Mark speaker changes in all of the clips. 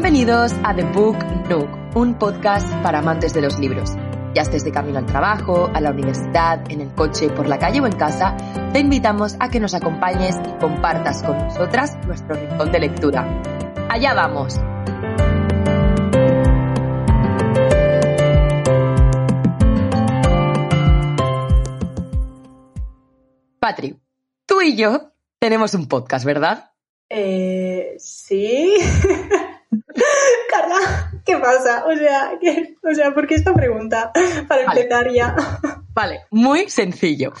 Speaker 1: Bienvenidos a The Book Nook, un podcast para amantes de los libros. Ya estés de camino al trabajo, a la universidad, en el coche, por la calle o en casa, te invitamos a que nos acompañes y compartas con nosotras nuestro rincón de lectura. Allá vamos. Patri, tú y yo tenemos un podcast, ¿verdad?
Speaker 2: Eh, sí. ¿qué pasa? O sea, ¿qué? o sea, ¿por qué esta pregunta? Para
Speaker 1: Vale.
Speaker 2: empezar ya.
Speaker 1: Vale, muy sencillo.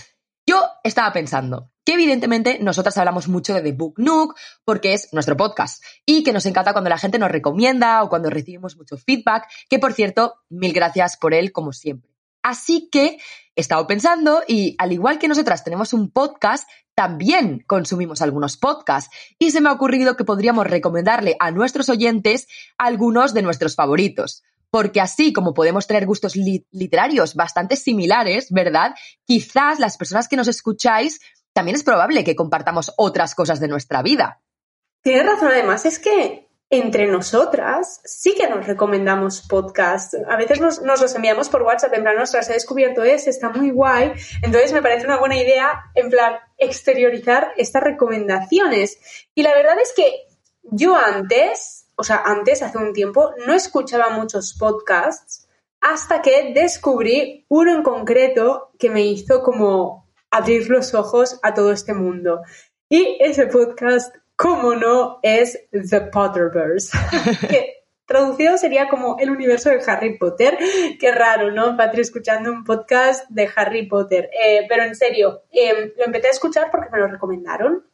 Speaker 1: Yo estaba pensando que evidentemente nosotras hablamos mucho de The Book Nook porque es nuestro podcast y que nos encanta cuando la gente nos recomienda o cuando recibimos mucho feedback, que por cierto, mil gracias por él como siempre. Así que he estado pensando y al igual que nosotras tenemos un podcast, también consumimos algunos podcasts y se me ha ocurrido que podríamos recomendarle a nuestros oyentes algunos de nuestros favoritos. Porque así como podemos tener gustos li- literarios bastante similares, ¿verdad? Quizás las personas que nos escucháis también es probable que compartamos otras cosas de nuestra vida.
Speaker 2: Tienes razón, además, es que entre nosotras sí que nos recomendamos podcasts. A veces nos, los enviamos por WhatsApp, en plan, ostras, he descubierto ese, está muy guay. Entonces me parece una buena idea, en plan, exteriorizar estas recomendaciones. Y la verdad es que yo antes, o sea, antes, hace un tiempo, no escuchaba muchos podcasts hasta que descubrí uno en concreto que me hizo como abrir los ojos a todo este mundo. Y ese podcast, como no, es The Potterverse, que traducido sería como el universo de Harry Potter. Qué raro, ¿no? Patri escuchando un podcast de Harry Potter. Eh, pero en serio, eh, lo empecé a escuchar porque me lo recomendaron.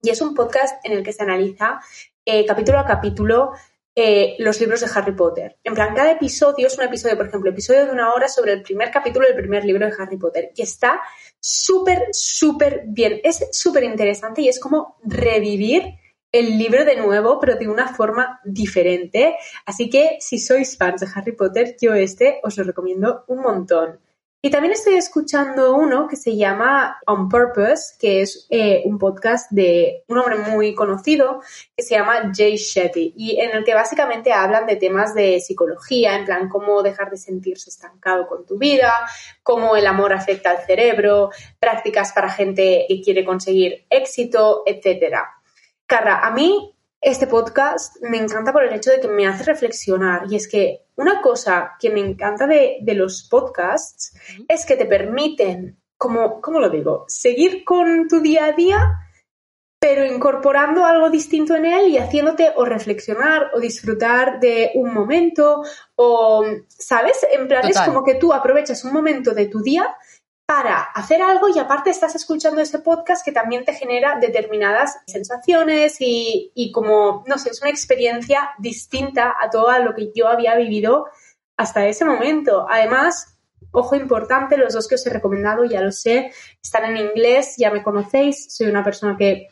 Speaker 2: Y es un podcast en el que se analiza eh, capítulo a capítulo eh, los libros de Harry Potter. En plan, cada episodio es un episodio, por ejemplo, episodio de una hora sobre el primer capítulo del primer libro de Harry Potter. Y está súper, súper bien. Es súper interesante y es como revivir el libro de nuevo, pero de una forma diferente. Así que si sois fans de Harry Potter, yo este os lo recomiendo un montón. Y también estoy escuchando uno que se llama On Purpose, que es eh, un podcast de un hombre muy conocido que se llama Jay Shetty y en el que básicamente hablan de temas de psicología, en plan cómo dejar de sentirse estancado con tu vida, cómo el amor afecta al cerebro, prácticas para gente que quiere conseguir éxito, etcétera. Carla, a mí este podcast me encanta por el hecho de que me hace reflexionar y es que una cosa que me encanta de, de los podcasts es que te permiten, como, ¿cómo lo digo? Seguir con tu día a día, pero incorporando algo distinto en él y haciéndote o reflexionar o disfrutar de un momento o, ¿sabes? En plan, es como que tú aprovechas un momento de tu día para hacer algo y aparte estás escuchando ese podcast que también te genera determinadas sensaciones y, como, no sé, es una experiencia distinta a todo lo que yo había vivido hasta ese momento. Además, ojo importante, los dos que os he recomendado, ya lo sé, están en inglés, ya me conocéis, soy una persona que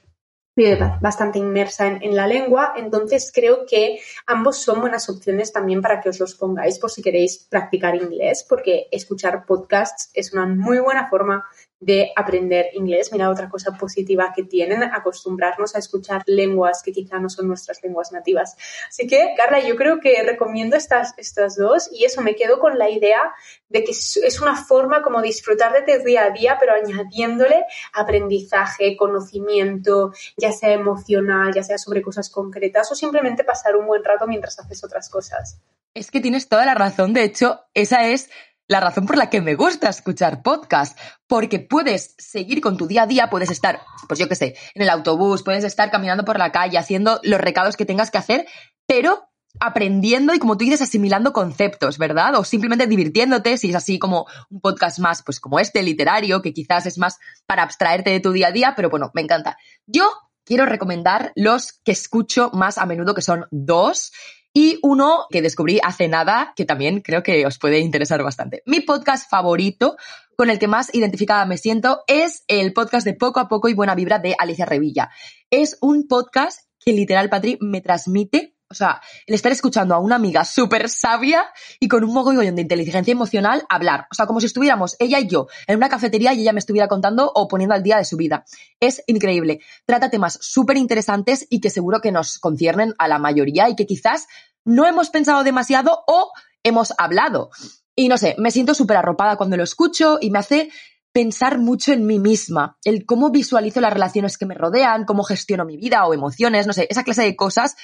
Speaker 2: bastante inmersa en, en la lengua, entonces creo que ambos son buenas opciones también para que os los pongáis por si queréis practicar inglés, porque escuchar podcasts es una muy buena forma de aprender inglés. Mira, otra cosa positiva que tienen, acostumbrarnos a escuchar lenguas que quizá no son nuestras lenguas nativas. Así que, Carla, yo creo que recomiendo estas, estas dos y eso me quedo con la idea de que es una forma como disfrutar de tu día a día, pero añadiéndole aprendizaje, conocimiento, ya sea emocional, ya sea sobre cosas concretas o simplemente pasar un buen rato mientras haces otras cosas.
Speaker 1: Es que tienes toda la razón. De hecho, esa es la razón por la que me gusta escuchar podcast, porque puedes seguir con tu día a día, puedes estar, pues yo qué sé, en el autobús, puedes estar caminando por la calle haciendo los recados que tengas que hacer, pero aprendiendo y como tú dices, asimilando conceptos, ¿verdad? O simplemente divirtiéndote, si es así como un podcast más, pues como este, literario, que quizás es más para abstraerte de tu día a día, pero bueno, me encanta. Yo quiero recomendar los que escucho más a menudo, que son dos. Y uno que descubrí hace nada, que también creo que os puede interesar bastante. Mi podcast favorito, con el que más identificada me siento, es el podcast de Poco a Poco y Buena Vibra de Alicia Revilla. Es un podcast que literal, Patri, me transmite o sea, el estar escuchando a una amiga súper sabia y con un mogollón de inteligencia emocional hablar. O sea, como si estuviéramos ella y yo en una cafetería y ella me estuviera contando o poniendo al día de su vida. Es increíble. Trata temas súper interesantes y que seguro que nos conciernen a la mayoría y que quizás no hemos pensado demasiado o hemos hablado. Y no sé, me siento súper arropada cuando lo escucho y me hace pensar mucho en mí misma, el cómo visualizo las relaciones que me rodean, cómo gestiono mi vida o emociones, no sé, esa clase de cosas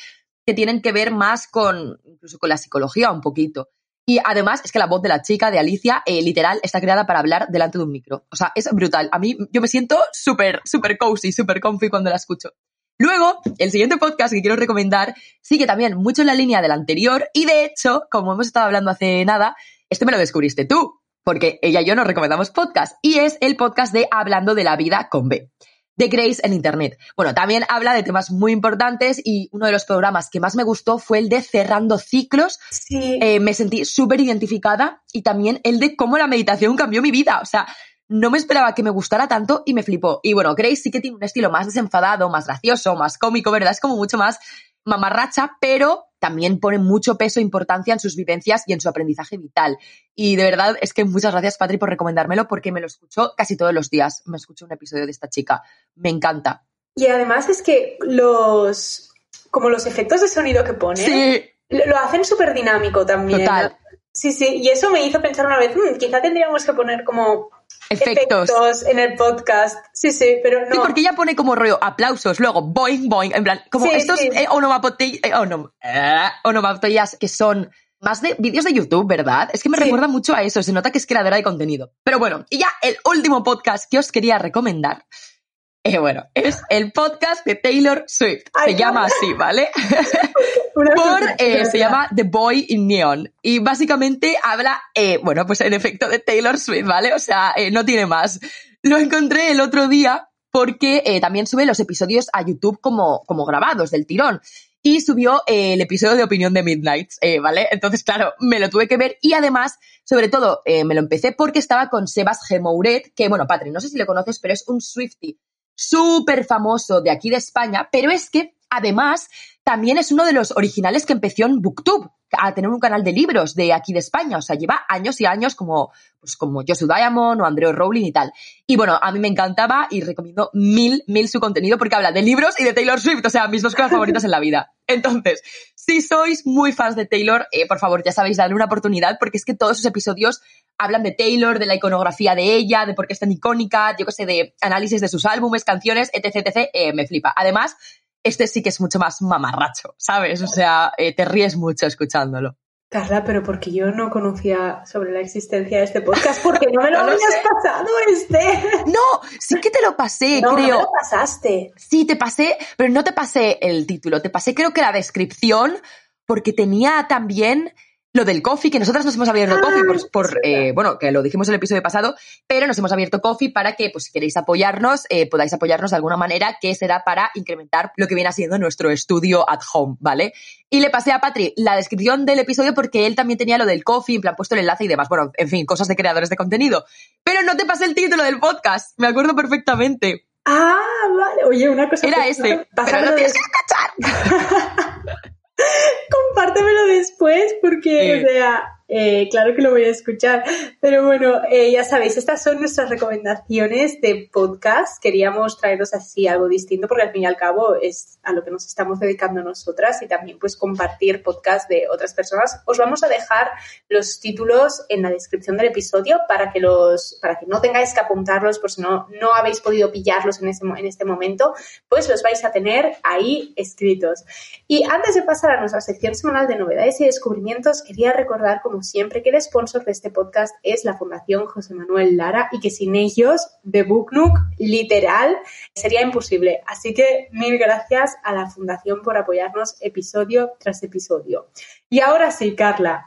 Speaker 1: que tienen que ver más con, incluso con la psicología un poquito. Y además es que la voz de la chica, de Alicia, eh, literal, está creada para hablar delante de un micro. O sea, es brutal. A mí yo me siento súper, súper cozy, súper comfy cuando la escucho. Luego, el siguiente podcast que quiero recomendar sigue también mucho en la línea del anterior y de hecho, como hemos estado hablando hace nada, este me lo descubriste tú, porque ella y yo nos recomendamos podcast y es el podcast de Hablando de la vida con B de Grace en Internet. Bueno, también habla de temas muy importantes y uno de los programas que más me gustó fue el de Cerrando Ciclos.
Speaker 2: Sí.
Speaker 1: Eh, me sentí súper identificada y también el de cómo la meditación cambió mi vida. O sea, no me esperaba que me gustara tanto y me flipó. Y bueno, Grace sí que tiene un estilo más desenfadado, más gracioso, más cómico, ¿verdad? Es como mucho más mamarracha, pero también pone mucho peso e importancia en sus vivencias y en su aprendizaje vital. Y de verdad es que muchas gracias, Patri, por recomendármelo porque me lo escucho casi todos los días. Me escucho un episodio de esta chica. Me encanta.
Speaker 2: Y además es que los. como los efectos de sonido que pone. Lo hacen súper dinámico también.
Speaker 1: Total.
Speaker 2: Sí, sí, y eso me hizo pensar una vez, mm, quizá tendríamos que poner como
Speaker 1: efectos.
Speaker 2: en el podcast. Sí, sí, pero no.
Speaker 1: Sí, porque ella pone como rollo aplausos, luego boing, boing, en plan, como estos eh, eh, onomatopeyas que son más de vídeos de YouTube, ¿verdad? Es que me recuerda mucho a eso, se nota que es creadora de contenido. Pero bueno, y ya el último podcast que os quería recomendar eh, bueno, es el podcast de Taylor Swift. se llama así, ¿vale? Por, eh, se llama The Boy in Neon. Y básicamente habla, eh, bueno, pues en efecto de Taylor Swift, ¿vale? O sea, no tiene más. Lo encontré el otro día porque también sube los episodios a YouTube como, como grabados del tirón. Y subió el episodio de opinión de Midnight, ¿vale? Entonces, claro, me lo tuve que ver y además, sobre todo, me lo empecé porque estaba con Sebas Gemouret, que, bueno, Patri, no sé si le conoces, pero es un Swifty súper famoso de aquí de España, pero es que además también es uno de los originales que empezó en Booktube a tener un canal de libros de aquí de España. O sea, lleva años y años como, pues como Joshua Diamond o Andreu Rowling y tal. Y bueno, a mí me encantaba y recomiendo mil, mil su contenido porque habla de libros y de Taylor Swift. O sea, mis dos cosas favoritas en la vida. Entonces, si sois muy fans de Taylor, eh, por favor, ya sabéis, darle una oportunidad porque es que todos sus episodios hablan de Taylor, de la iconografía de ella, de por qué es tan icónica, yo qué sé, de análisis de sus álbumes, canciones, etc, etc, eh, me flipa. Además, este sí que es mucho más mamarracho, ¿sabes? O sea, eh, te ríes mucho escuchándolo.
Speaker 2: Carla, pero porque yo no conocía sobre la existencia de este podcast, porque no me lo habías pasado este.
Speaker 1: No, sí que te lo pasé,
Speaker 2: no,
Speaker 1: creo.
Speaker 2: No lo pasaste.
Speaker 1: Sí, te pasé, pero no te pasé el título, te pasé creo que la descripción, porque tenía también lo del coffee, que nosotras nos hemos abierto ah, coffee por, eh, bueno, que lo dijimos en el episodio pasado, pero nos hemos abierto coffee para que, pues si queréis apoyarnos, eh, podáis apoyarnos de alguna manera, que será para incrementar lo que viene siendo nuestro estudio at home, ¿vale? Y le pasé a Patri la descripción del episodio porque él también tenía lo del coffee, en plan puesto el enlace y demás. Bueno, en fin, cosas de creadores de contenido. Pero no te pasé el título del podcast, me acuerdo perfectamente.
Speaker 2: Ah, vale. Oye, una cosa.
Speaker 1: Era este. Pero no tienes que escuchar.
Speaker 2: Compártemelo después porque, o sea, eh, claro que lo voy a escuchar. Pero bueno, eh, ya sabéis, estas son nuestras recomendaciones de podcast. Queríamos traeros así algo distinto porque al fin y al cabo es a lo que nos estamos dedicando nosotras y también pues compartir podcast de otras personas. Os vamos a dejar los títulos en la descripción del episodio para que los, para que no tengáis que apuntarlos por si no, no habéis podido pillarlos en, ese, en este momento, pues los vais a tener ahí escritos. Y antes de pasar a nuestra sección semanal de novedades y descubrimientos, quería recordar como como siempre, que el sponsor de este podcast es la Fundación José Manuel Lara y que sin ellos, The Book Nook, literal, sería imposible. Así que mil gracias a la Fundación por apoyarnos episodio tras episodio. Y ahora sí, Carla,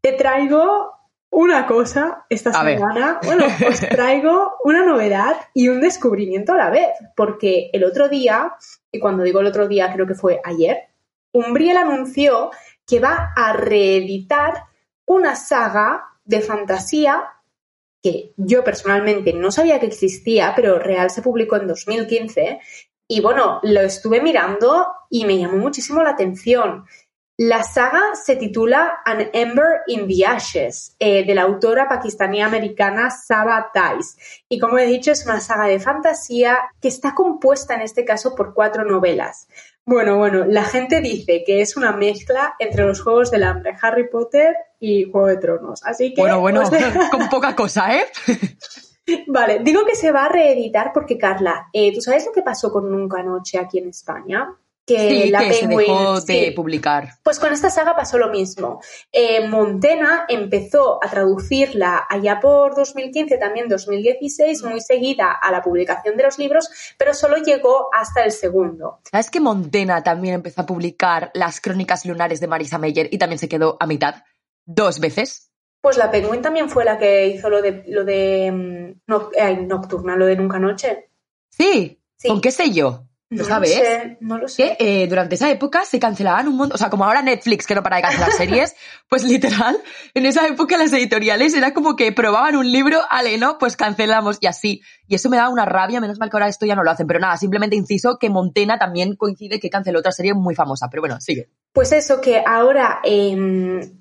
Speaker 2: te traigo una cosa esta semana. Bueno, os traigo una novedad y un descubrimiento a la vez, porque el otro día, y cuando digo el otro día creo que fue ayer, Umbriel anunció que va a reeditar una saga de fantasía que yo personalmente no sabía que existía, pero real se publicó en 2015. Y bueno, lo estuve mirando y me llamó muchísimo la atención. La saga se titula An Ember in the Ashes, eh, de la autora pakistaní-americana Saba Dice. Y como he dicho, es una saga de fantasía que está compuesta en este caso por cuatro novelas. Bueno, bueno, la gente dice que es una mezcla entre los Juegos del Hambre, Harry Potter y Juego de Tronos. Así que.
Speaker 1: Bueno, bueno, con poca cosa, ¿eh?
Speaker 2: Vale, digo que se va a reeditar porque, Carla, eh, ¿tú sabes lo que pasó con Nunca Noche aquí en España?
Speaker 1: Que la se dejó de publicar.
Speaker 2: Pues con esta saga pasó lo mismo. Eh, Montena empezó a traducirla allá por 2015, también 2016, muy seguida a la publicación de los libros, pero solo llegó hasta el segundo.
Speaker 1: ¿Sabes que Montena también empezó a publicar las crónicas lunares de Marisa Meyer y también se quedó a mitad? Dos veces.
Speaker 2: Pues la Penguin también fue la que hizo lo de, lo de mm, Nocturna, lo de Nunca Noche.
Speaker 1: Sí. sí. ¿Con qué sé yo?
Speaker 2: ¿Lo
Speaker 1: sabes?
Speaker 2: no lo sé.
Speaker 1: Que eh, durante esa época se cancelaban un montón, o sea, como ahora Netflix que no para de cancelar series, pues literal, en esa época las editoriales era como que probaban un libro, ale, ¿no? Pues cancelamos y así. Y eso me da una rabia, menos mal que ahora esto ya no lo hacen, pero nada, simplemente inciso que Montena también coincide que canceló otra serie muy famosa, pero bueno, sigue.
Speaker 2: Pues eso, que ahora eh,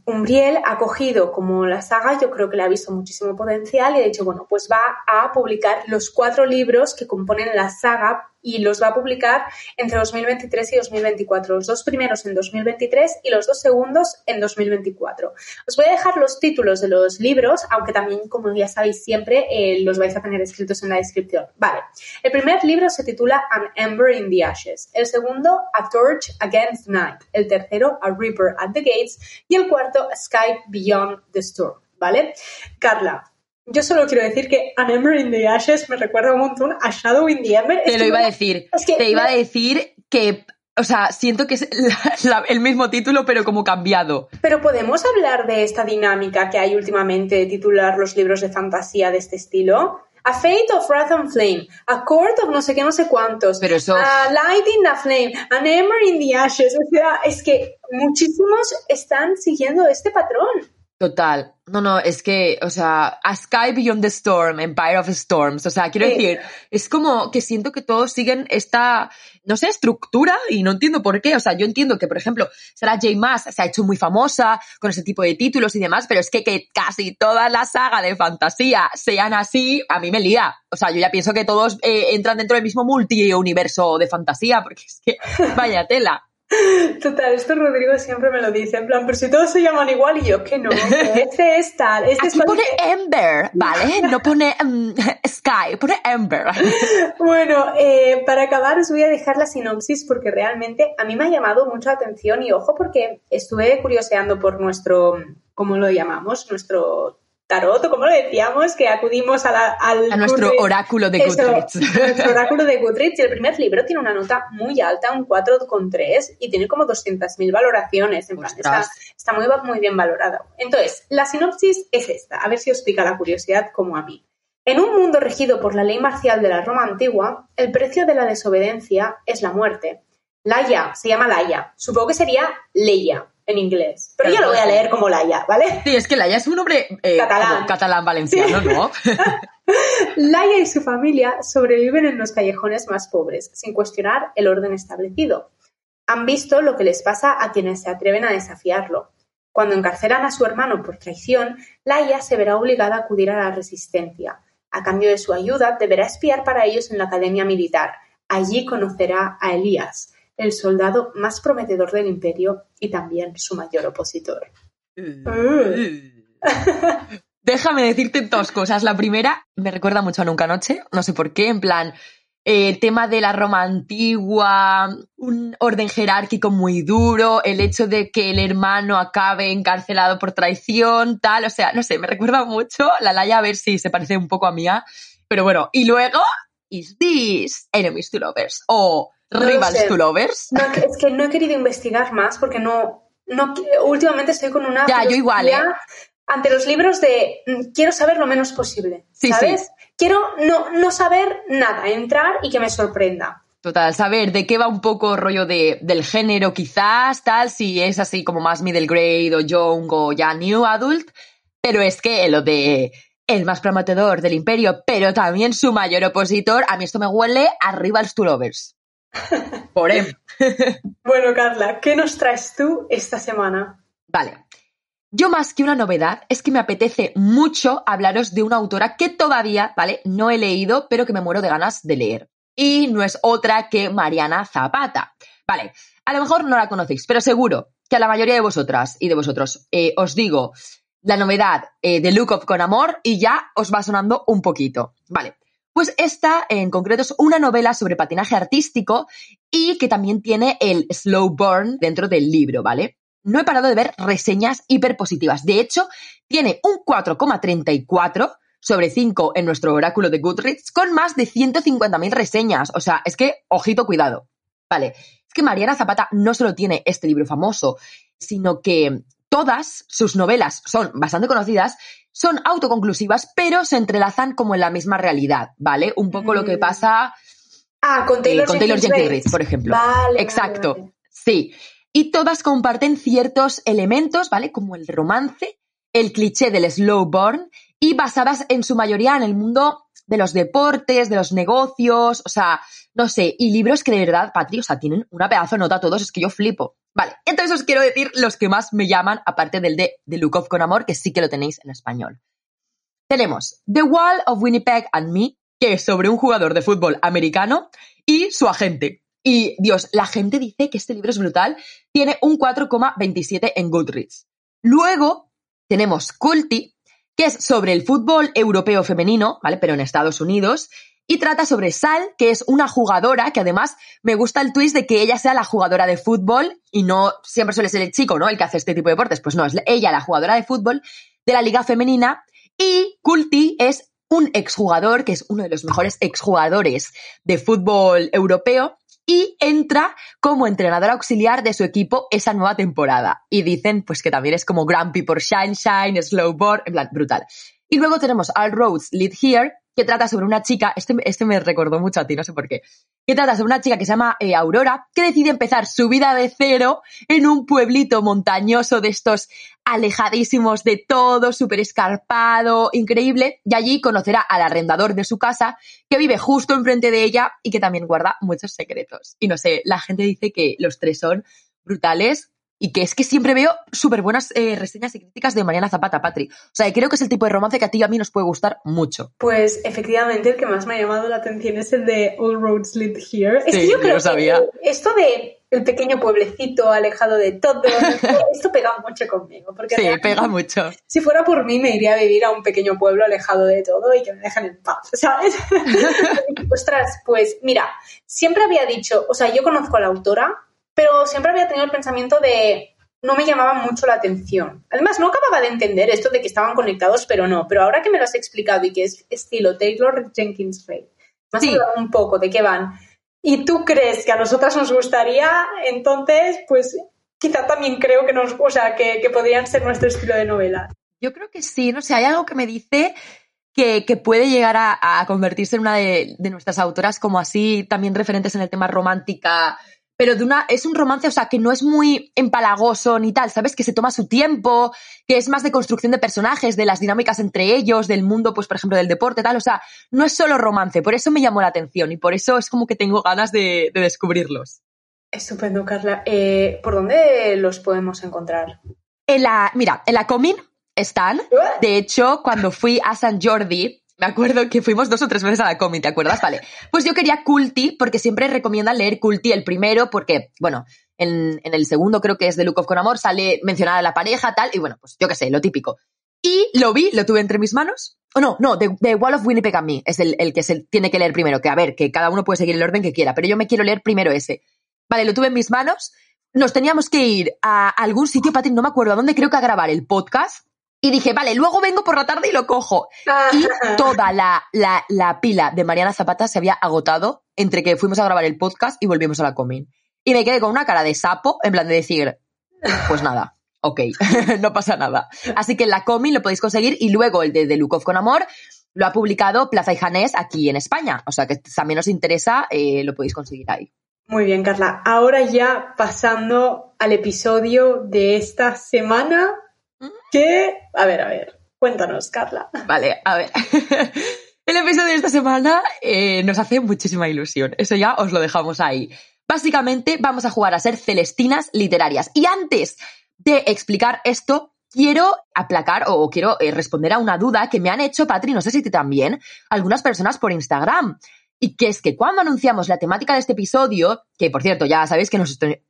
Speaker 2: Umbriel ha cogido como la saga, yo creo que le ha visto muchísimo potencial y ha dicho, bueno, pues va a publicar los cuatro libros que componen la saga y los va a publicar entre 2023 y 2024. Los dos primeros en 2023 y los dos segundos en 2024. Os voy a dejar los títulos de los libros, aunque también, como ya sabéis siempre, eh, los vais a tener escritos en la descripción. Vale. El primer libro se titula An Ember in the Ashes. El segundo, A Torch Against Night. El tercero, A Reaper at the Gates. Y el cuarto, Sky Beyond the Storm. ¿Vale? Carla, yo solo quiero decir que An Ember in the Ashes me recuerda un montón a Shadow in the Ember.
Speaker 1: Te lo iba a decir. te iba a decir que, o sea, siento que es el mismo título, pero como cambiado.
Speaker 2: Pero podemos hablar de esta dinámica que hay últimamente de titular los libros de fantasía de este estilo. A Fate of Wrath and Flame, A Court of no sé qué, no sé cuántos,
Speaker 1: Pero eso...
Speaker 2: A Light in the Flame, An Ember in the Ashes. O sea, es que muchísimos están siguiendo este patrón.
Speaker 1: Total. No, no, es que, o sea, A Sky Beyond the Storm, Empire of Storms. O sea, quiero decir, es como que siento que todos siguen esta, no sé, estructura y no entiendo por qué. O sea, yo entiendo que, por ejemplo, Sarah J. Maas se ha hecho muy famosa con ese tipo de títulos y demás, pero es que que casi toda la saga de fantasía sean así, a mí me lía. O sea, yo ya pienso que todos eh, entran dentro del mismo multiuniverso de fantasía, porque es que, vaya tela.
Speaker 2: Total, esto Rodrigo siempre me lo dice, en plan, pero si todos se llaman igual y yo que no, este es tal, este
Speaker 1: Aquí pone Ember, ¿vale? No pone um, Sky, pone Ember.
Speaker 2: bueno, eh, para acabar os voy a dejar la sinopsis porque realmente a mí me ha llamado mucho la atención y ojo porque estuve curioseando por nuestro, ¿cómo lo llamamos? Nuestro tarot, o como lo decíamos, que acudimos a, al
Speaker 1: a nuestro oráculo de Goodreads.
Speaker 2: nuestro oráculo de Goodreads. Y el primer libro tiene una nota muy alta, un 4,3, y tiene como 200.000 valoraciones. En plan, está, está muy, muy bien valorado. Entonces, la sinopsis es esta. A ver si os pica la curiosidad como a mí. En un mundo regido por la ley marcial de la Roma antigua, el precio de la desobediencia es la muerte. Laia, se llama Laia. Supongo que sería Leia, en inglés. Pero, yo lo voy a leer como Laia, ¿vale?
Speaker 1: Sí, es que Laia es un nombre eh, catalán. catalán valenciano, ¿no?
Speaker 2: Laia y su familia sobreviven en los callejones más pobres, sin cuestionar el orden establecido. Han visto lo que les pasa a quienes se atreven a desafiarlo. Cuando encarcelan a su hermano por traición, Laia se verá obligada a acudir a la resistencia. A cambio de su ayuda, deberá espiar para ellos en la academia militar. Allí conocerá a Elías, el soldado más prometedor del imperio y también su mayor opositor.
Speaker 1: Déjame decirte dos cosas. La primera, me recuerda mucho a Nunca Noche, no sé por qué, en plan, el tema de la Roma antigua, un orden jerárquico muy duro, el hecho de que el hermano acabe encarcelado por traición, tal, o sea, no sé, me recuerda mucho la Laia a ver si se parece un poco a mía, pero bueno, y luego, is this enemies to lovers o rivals to lovers?
Speaker 2: No, es que no he querido investigar más porque no, no últimamente estoy con una...
Speaker 1: Ya, yo igual, ¿eh?
Speaker 2: ante los libros de mm, quiero saber lo menos posible, ¿sabes? Quiero no, no saber nada, entrar y que me sorprenda.
Speaker 1: Total, saber de qué va un poco rollo de, del género quizás, tal, si es así como más middle grade o young o ya new adult, pero es que lo de el más prometedor del imperio, pero también su mayor opositor, a mí esto me huele a Rivals to Lovers. Por él.
Speaker 2: bueno, Carla, ¿qué nos traes tú esta semana?
Speaker 1: Vale, yo más que una novedad es que me apetece mucho hablaros de una autora que todavía, ¿vale? No he leído, pero que me muero de ganas de leer. Y no es otra que Mariana Zapata. Vale, a lo mejor no la conocéis, pero seguro que a la mayoría de vosotras y de vosotros eh, os digo la novedad eh, de Look Up con Amor y ya os va sonando un poquito. Vale, pues esta en concreto es una novela sobre patinaje artístico y que también tiene el slow burn dentro del libro, ¿vale? no he parado de ver reseñas hiperpositivas. De hecho, tiene un 4,34 sobre 5 en nuestro oráculo de Goodreads con más de 150.000 reseñas. O sea, es que, ojito, cuidado. Vale, es que Mariana Zapata no solo tiene este libro famoso, sino que todas sus novelas son bastante conocidas, son autoconclusivas, pero se entrelazan como en la misma realidad, ¿vale? Un poco lo que mm. pasa
Speaker 2: ah, con Taylor,
Speaker 1: eh, Jenkins por ejemplo.
Speaker 2: Vale,
Speaker 1: Exacto. Sí y todas comparten ciertos elementos, ¿vale? Como el romance, el cliché del slow burn y basadas en su mayoría en el mundo de los deportes, de los negocios, o sea, no sé, y libros que de verdad, Patri, o sea, tienen una pedazo de nota todos, es que yo flipo. Vale, entonces os quiero decir los que más me llaman, aparte del de Look of con Amor, que sí que lo tenéis en español. Tenemos The Wall of Winnipeg and Me, que es sobre un jugador de fútbol americano y su agente, y Dios, la gente dice que este libro es brutal. Tiene un 4,27 en Goodreads. Luego tenemos Culti, que es sobre el fútbol europeo femenino, ¿vale? Pero en Estados Unidos. Y trata sobre Sal, que es una jugadora, que además me gusta el twist de que ella sea la jugadora de fútbol y no siempre suele ser el chico, ¿no? El que hace este tipo de deportes. Pues no, es ella la jugadora de fútbol de la liga femenina. Y Culti es un exjugador, que es uno de los mejores exjugadores de fútbol europeo, y entra como entrenador auxiliar de su equipo esa nueva temporada. Y dicen pues que también es como Grumpy por Shine Shine, Slowboard, en plan, brutal. Y luego tenemos All Roads Lead Here, que trata sobre una chica, este, este me recordó mucho a ti, no sé por qué, que trata sobre una chica que se llama eh, Aurora, que decide empezar su vida de cero en un pueblito montañoso de estos alejadísimos de todo, súper escarpado, increíble, y allí conocerá al arrendador de su casa, que vive justo enfrente de ella y que también guarda muchos secretos. Y no sé, la gente dice que los tres son brutales, y que es que siempre veo súper buenas eh, reseñas y críticas de Mariana Zapata, Patri. O sea, creo que es el tipo de romance que a ti y a mí nos puede gustar mucho.
Speaker 2: Pues efectivamente, el que más me ha llamado la atención es el de All Roads Lead Here. Es que yo creo
Speaker 1: sabía.
Speaker 2: que esto de el pequeño pueblecito alejado de todo, esto pega mucho conmigo. Porque
Speaker 1: sí, pega mucho.
Speaker 2: Si fuera por mí, me iría a vivir a un pequeño pueblo alejado de todo y que me dejen en paz, ¿sabes? Ostras, pues mira, siempre había dicho, o sea, yo conozco a la autora, pero siempre había tenido el pensamiento de no me llamaba mucho la atención. Además, no acababa de entender esto de que estaban conectados, pero no. Pero ahora que me lo has explicado y que es estilo Taylor Jenkins Reid, me has hablado un poco de qué van. Y tú crees que a nosotras nos gustaría, entonces, pues quizá también creo que nos, o sea, que, podrían ser nuestro estilo de novela.
Speaker 1: Yo creo que sí, no sé, hay algo que me dice que, puede llegar a, convertirse en una de, de, nuestras autoras como así, también referentes en el tema romántica, pero de una, es un romance, o sea, que no es muy empalagoso ni tal, ¿sabes? Que se toma su tiempo, que es más de construcción de personajes, de las dinámicas entre ellos, del mundo, pues, por ejemplo, del deporte, tal, o sea, no es solo romance, por eso me llamó la atención y por eso es como que tengo ganas de, descubrirlos.
Speaker 2: Estupendo, Carla. Eh, ¿Por dónde los podemos encontrar?
Speaker 1: En la, mira, en la Comin están. De hecho, cuando fui a San Jordi, me acuerdo que fuimos dos o tres veces a la cómic, ¿te acuerdas? Vale. Pues yo quería Culti, porque siempre recomiendan leer Culti el primero, porque, bueno, en, el segundo creo que es de Look of Con Amor, sale mencionada la pareja, tal, y bueno, pues yo qué sé, lo típico. Y lo vi, lo tuve entre mis manos. O no, no, The, Wall of Winnipeg and Me es el, el que se tiene que leer primero. Que a ver, que cada uno puede seguir el orden que quiera, pero yo me quiero leer primero ese. Vale, lo tuve en mis manos. Nos teníamos que ir a algún sitio, Patrick, no me acuerdo a dónde, creo que a grabar el podcast. Y dije, vale, luego vengo por la tarde y lo cojo. Y toda la, la, la, pila de Mariana Zapata se había agotado entre que fuimos a grabar el podcast y volvimos a la Comin. Y me quedé con una cara de sapo, en plan de decir, pues nada, ok, no pasa nada. Así que la Comin lo podéis conseguir y luego el de, de Lukov con Amor lo ha publicado Plaza y Janés aquí en España. O sea que también os interesa, eh, lo podéis conseguir ahí.
Speaker 2: Muy bien, Carla. Ahora ya pasando al episodio de esta semana, que, a ver, a ver, cuéntanos, Carla.
Speaker 1: Vale, a ver. El episodio de esta semana eh, nos hace muchísima ilusión. Eso ya os lo dejamos ahí. Básicamente vamos a jugar a ser celestinas literarias. Y antes de explicar esto, quiero aplacar o quiero eh, responder a una duda que me han hecho, Patri, no sé si tú también, algunas personas por Instagram. Y que es que cuando anunciamos la temática de este episodio, que por cierto ya sabéis que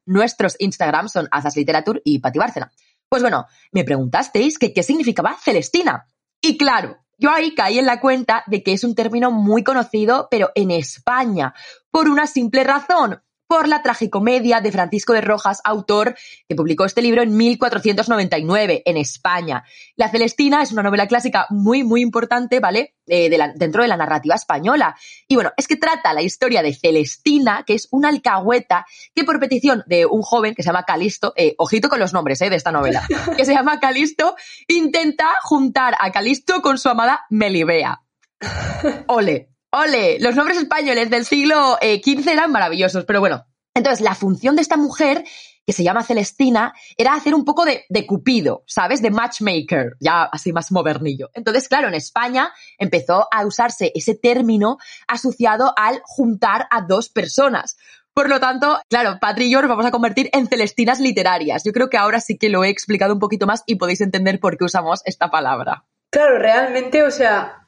Speaker 1: nuestros Instagram son Azas Literature y Pati Bárcena, pues bueno, me preguntasteis que qué significaba Celestina. Y claro, yo ahí caí en la cuenta de que es un término muy conocido, pero en España, por una simple razón, por la tragicomedia de Francisco de Rojas, autor que publicó este libro en 1499 en España. La Celestina es una novela clásica muy, muy importante, ¿vale? Eh, dentro de la narrativa española. Y bueno, es que trata la historia de Celestina, que es una alcahueta que por petición de un joven que se llama Calisto, eh, ojito con los nombres eh, de esta novela, que se llama Calisto, intenta juntar a Calisto con su amada Melibea. Ole, Ole, los nombres españoles del siglo XV eran maravillosos, pero bueno. Entonces, la función de esta mujer, que se llama Celestina, era hacer un poco de, de cupido, ¿sabes? De matchmaker, ya así más modernillo. Entonces, claro, en España empezó a usarse ese término asociado al juntar a dos personas. Por lo tanto, claro, Patri y yo nos vamos a convertir en celestinas literarias. Yo creo que ahora sí que lo he explicado un poquito más y podéis entender por qué usamos esta palabra.
Speaker 2: Claro, realmente, o sea,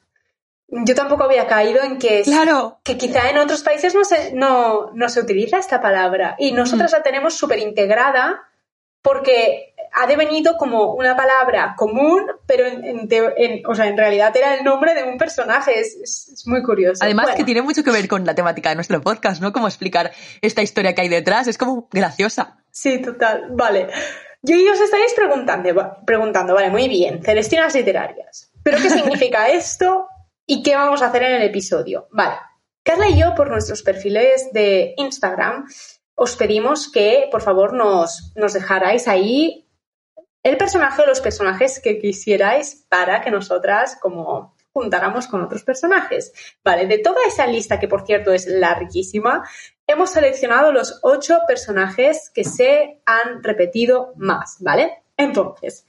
Speaker 2: yo tampoco había caído en que,
Speaker 1: claro.
Speaker 2: que quizá en otros países no se, no, no se utiliza esta palabra y nosotras la tenemos súper integrada porque ha devenido como una palabra común, pero en, o sea, en realidad era el nombre de un personaje. Es, muy curioso.
Speaker 1: Además que tiene mucho que ver con la temática de nuestro podcast, ¿no? Como explicar esta historia que hay detrás. Es como graciosa.
Speaker 2: Sí, total. Vale. Y os estáis preguntando, preguntando, vale, muy bien, Celestinas literarias. ¿Pero qué significa esto? ¿Y qué vamos a hacer en el episodio? Vale, Carla y yo por nuestros perfiles de Instagram os pedimos que por favor nos, nos dejarais ahí el personaje o los personajes que quisierais para que nosotras como juntáramos con otros personajes. Vale, de toda esa lista, que por cierto es larguísima, hemos seleccionado los ocho personajes que se han repetido más, ¿vale? Entonces,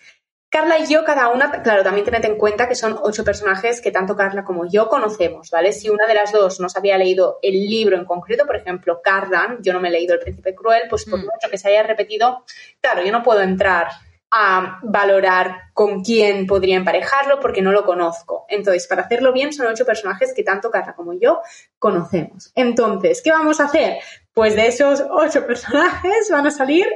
Speaker 2: Carla y yo, cada una, claro, también tened en cuenta que son ocho personajes que tanto Carla como yo conocemos, ¿vale? Si una de las dos nos había leído el libro en concreto, por ejemplo, Cardan, yo no me he leído El Príncipe Cruel, pues por mm. mucho que se haya repetido, claro, yo no puedo entrar a valorar con quién podría emparejarlo porque no lo conozco. Entonces, para hacerlo bien, son ocho personajes que tanto Carla como yo conocemos. Entonces, ¿qué vamos a hacer? Pues de esos ocho personajes van a salir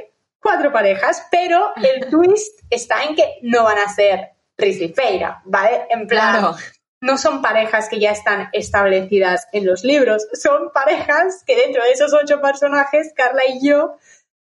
Speaker 2: cuatro parejas, pero el twist está en que no van a ser Riz y Feira, ¿vale? En plan, no son parejas que ya están establecidas en los libros, son parejas que dentro de esos ocho personajes, Carla y yo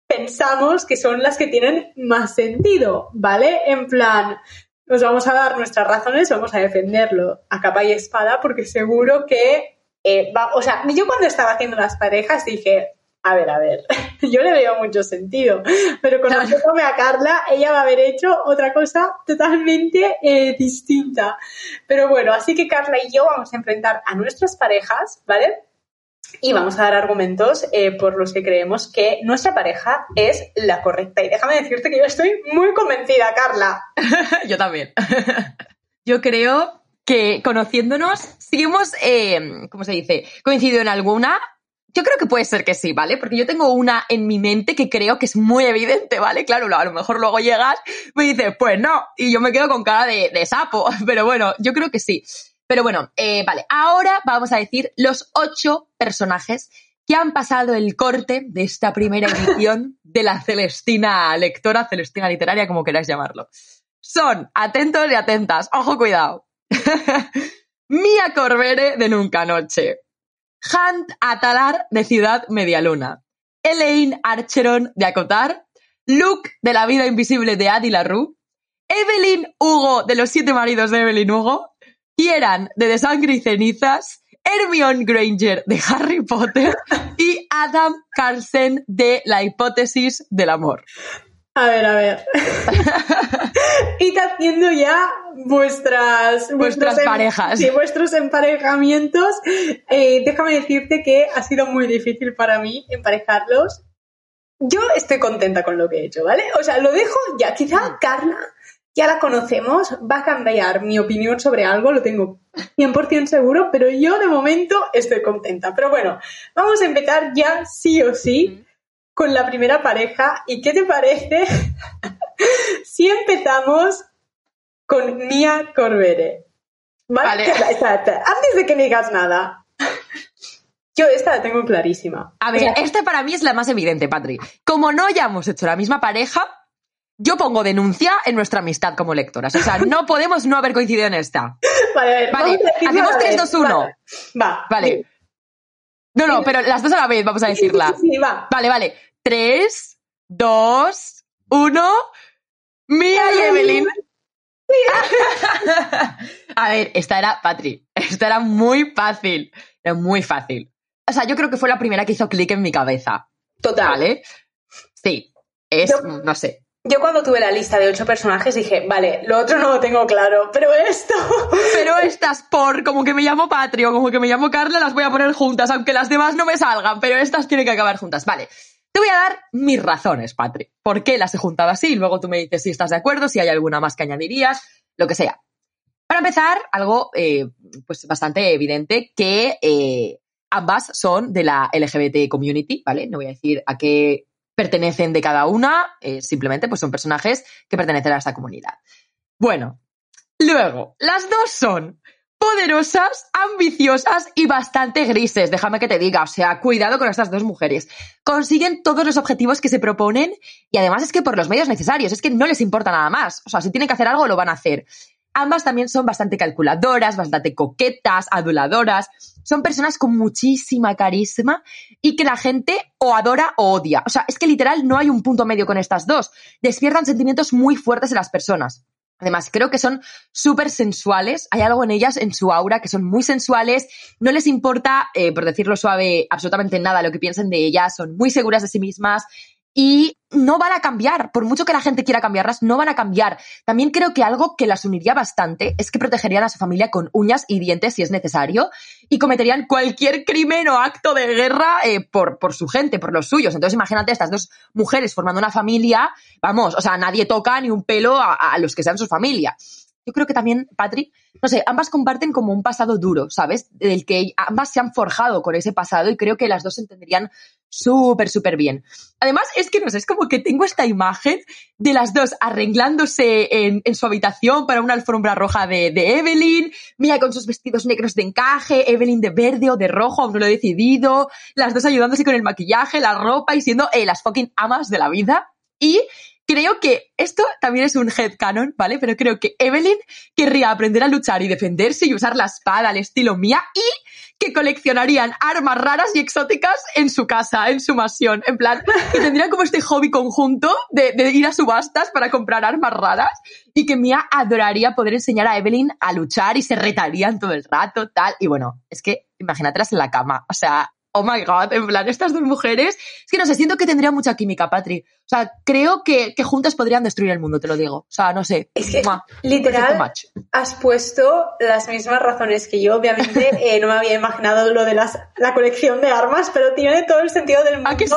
Speaker 2: pensamos que son las que tienen más sentido, ¿vale? En plan, nos vamos a dar nuestras razones, vamos a defenderlo a capa y espada, porque seguro que eh, va, o sea, yo cuando estaba haciendo las parejas dije, a ver, a ver, yo le veo mucho sentido, pero con conociéndome a Carla, ella va a haber hecho otra cosa totalmente eh, distinta. Pero bueno, así que Carla y yo vamos a enfrentar a nuestras parejas, ¿vale? Y vamos a dar argumentos eh, por los que creemos que nuestra pareja es la correcta. Y déjame decirte que yo estoy muy convencida, Carla.
Speaker 1: yo también. yo creo que conociéndonos, seguimos, eh, ¿cómo se dice? Coincidido en alguna, yo creo que puede ser que sí, ¿vale? Porque yo tengo una en mi mente que creo que es muy evidente, ¿vale? Claro, a lo mejor luego llegas y me dices, pues no, y yo me quedo con cara de, sapo, pero bueno, yo creo que sí. Pero bueno, eh, vale, ahora vamos a decir los ocho personajes que han pasado el corte de esta primera edición de la Celestina lectora, Celestina literaria, como queráis llamarlo. son, atentos y atentas, ojo, cuidado. Mia Corbere de Nunca Noche. Hunt Atalar de Ciudad Medialuna. Elaine Archeron de Acotar. Luke de La Vida Invisible de Adi LaRue. Evelyn Hugo de Los Siete Maridos de Evelyn Hugo. Kieran de De Sangre y Cenizas. Hermione Granger de Harry Potter y Adam Carlsen de La Hipótesis del Amor.
Speaker 2: A ver, a ver. Id haciendo ya vuestras...
Speaker 1: Vuestras
Speaker 2: vuestros em-
Speaker 1: parejas.
Speaker 2: Sí, vuestros emparejamientos. Eh, déjame decirte que ha sido muy difícil para mí emparejarlos. Yo estoy contenta con lo que he hecho, ¿vale? O sea, lo dejo ya. Quizá Carla, ya la conocemos, va a cambiar mi opinión sobre algo, lo tengo 100% seguro, pero yo de momento estoy contenta. Pero bueno, vamos a empezar ya sí o sí con la primera pareja. ¿Y qué te parece si empezamos con Mia Corbere? ¿Vale?
Speaker 1: Vale.
Speaker 2: Espera. Antes de que me digas nada. Yo esta la tengo clarísima.
Speaker 1: A
Speaker 2: O
Speaker 1: ver,
Speaker 2: sea,
Speaker 1: esta para mí es la más evidente, Patri. Como no hayamos hecho la misma pareja, yo pongo denuncia en nuestra amistad como lectoras. O sea, no podemos no haber coincidido en esta.
Speaker 2: vale, a ver,
Speaker 1: Vale, hacemos
Speaker 2: a la
Speaker 1: tres,
Speaker 2: vez.
Speaker 1: dos, uno.
Speaker 2: Vale. Va.
Speaker 1: Vale. No, no, pero las dos a la vez, vamos a
Speaker 2: Sí,
Speaker 1: decirla.
Speaker 2: sí, sí, va.
Speaker 1: Vale, vale. Tres, dos, uno. Mía y Evelyn. A ver, esta era, Patri, esta era muy fácil. Era muy fácil. O sea, yo creo que fue la primera que hizo clic en mi cabeza.
Speaker 2: Total.
Speaker 1: ¿Vale? Sí. Es,
Speaker 2: Yo-
Speaker 1: no sé.
Speaker 2: Yo cuando tuve la lista de ocho personajes dije, vale, lo otro no lo tengo claro, pero esto...
Speaker 1: Pero estas por, como que me llamo Patri o como que me llamo Carla, las voy a poner juntas, aunque las demás no me salgan, pero estas tienen que acabar juntas. Vale. Te voy a dar mis razones, Patri. ¿Por qué las he juntado así? Luego tú me dices si estás de acuerdo, si hay alguna más que añadirías, lo que sea. Para empezar, algo eh, pues bastante evidente, que eh, ambas son de la LGBT community, ¿vale? No voy a decir a qué pertenecen de cada una, eh, simplemente pues son personajes que pertenecen a esta comunidad. Bueno, luego, las dos son poderosas, ambiciosas y bastante grises, déjame que te diga, o sea, cuidado con estas dos mujeres. Consiguen todos los objetivos que se proponen y además es que por los medios necesarios, es que no les importa nada más, o sea, si tienen que hacer algo lo van a hacer. Ambas también son bastante calculadoras, bastante coquetas, aduladoras. Son personas con muchísima carisma y que la gente o adora o odia. O sea, es que literal no hay un punto medio con estas dos. Despiertan sentimientos muy fuertes en las personas. Además, creo que son súper sensuales. Hay algo en ellas, en su aura, que son muy sensuales. No les importa, eh, por decirlo suave, absolutamente nada lo que piensen de ellas. Son muy seguras de sí mismas y no van a cambiar. Por mucho que la gente quiera cambiarlas, no van a cambiar. También creo que algo que las uniría bastante es que protegerían a su familia con uñas y dientes si es necesario y cometerían cualquier crimen o acto de guerra eh, por, por su gente, por los suyos. Entonces imagínate estas dos mujeres formando una familia, vamos, o sea, nadie toca ni un pelo a, a los que sean su familia. Yo creo que también, Patri, no sé, ambas comparten como un pasado duro, ¿sabes? Del que ambas se han forjado con ese pasado y creo que las dos se entenderían súper, súper bien. Además, es que no sé, es como que tengo esta imagen de las dos arreglándose en, su habitación para una alfombra roja de, de Evelyn, Mia con sus vestidos negros de encaje, Evelyn de verde o de rojo, aún no lo he decidido, las dos ayudándose con el maquillaje, la ropa y siendo eh, las fucking amas de la vida. Y creo que esto también es un headcanon, ¿vale? Pero creo que Evelyn querría aprender a luchar y defenderse y usar la espada al estilo mía y que coleccionarían armas raras y exóticas en su casa, en su mansión. En plan, que tendrían como este hobby conjunto de, ir a subastas para comprar armas raras y que Mia adoraría poder enseñar a Evelyn a luchar y se retarían todo el rato, tal. Y bueno, es que imagínatelas en la cama. O sea, oh my god, en plan, estas dos mujeres, es que no sé, siento que tendría mucha química, Patri. O sea, creo que, que juntas podrían destruir el mundo, te lo digo. O sea, no sé.
Speaker 2: Es que,
Speaker 1: Mua.
Speaker 2: literal, has puesto las mismas razones que yo. Obviamente eh, no me había imaginado lo de las, la colección de armas, pero tiene todo el sentido del mundo.
Speaker 1: ¿A que sí?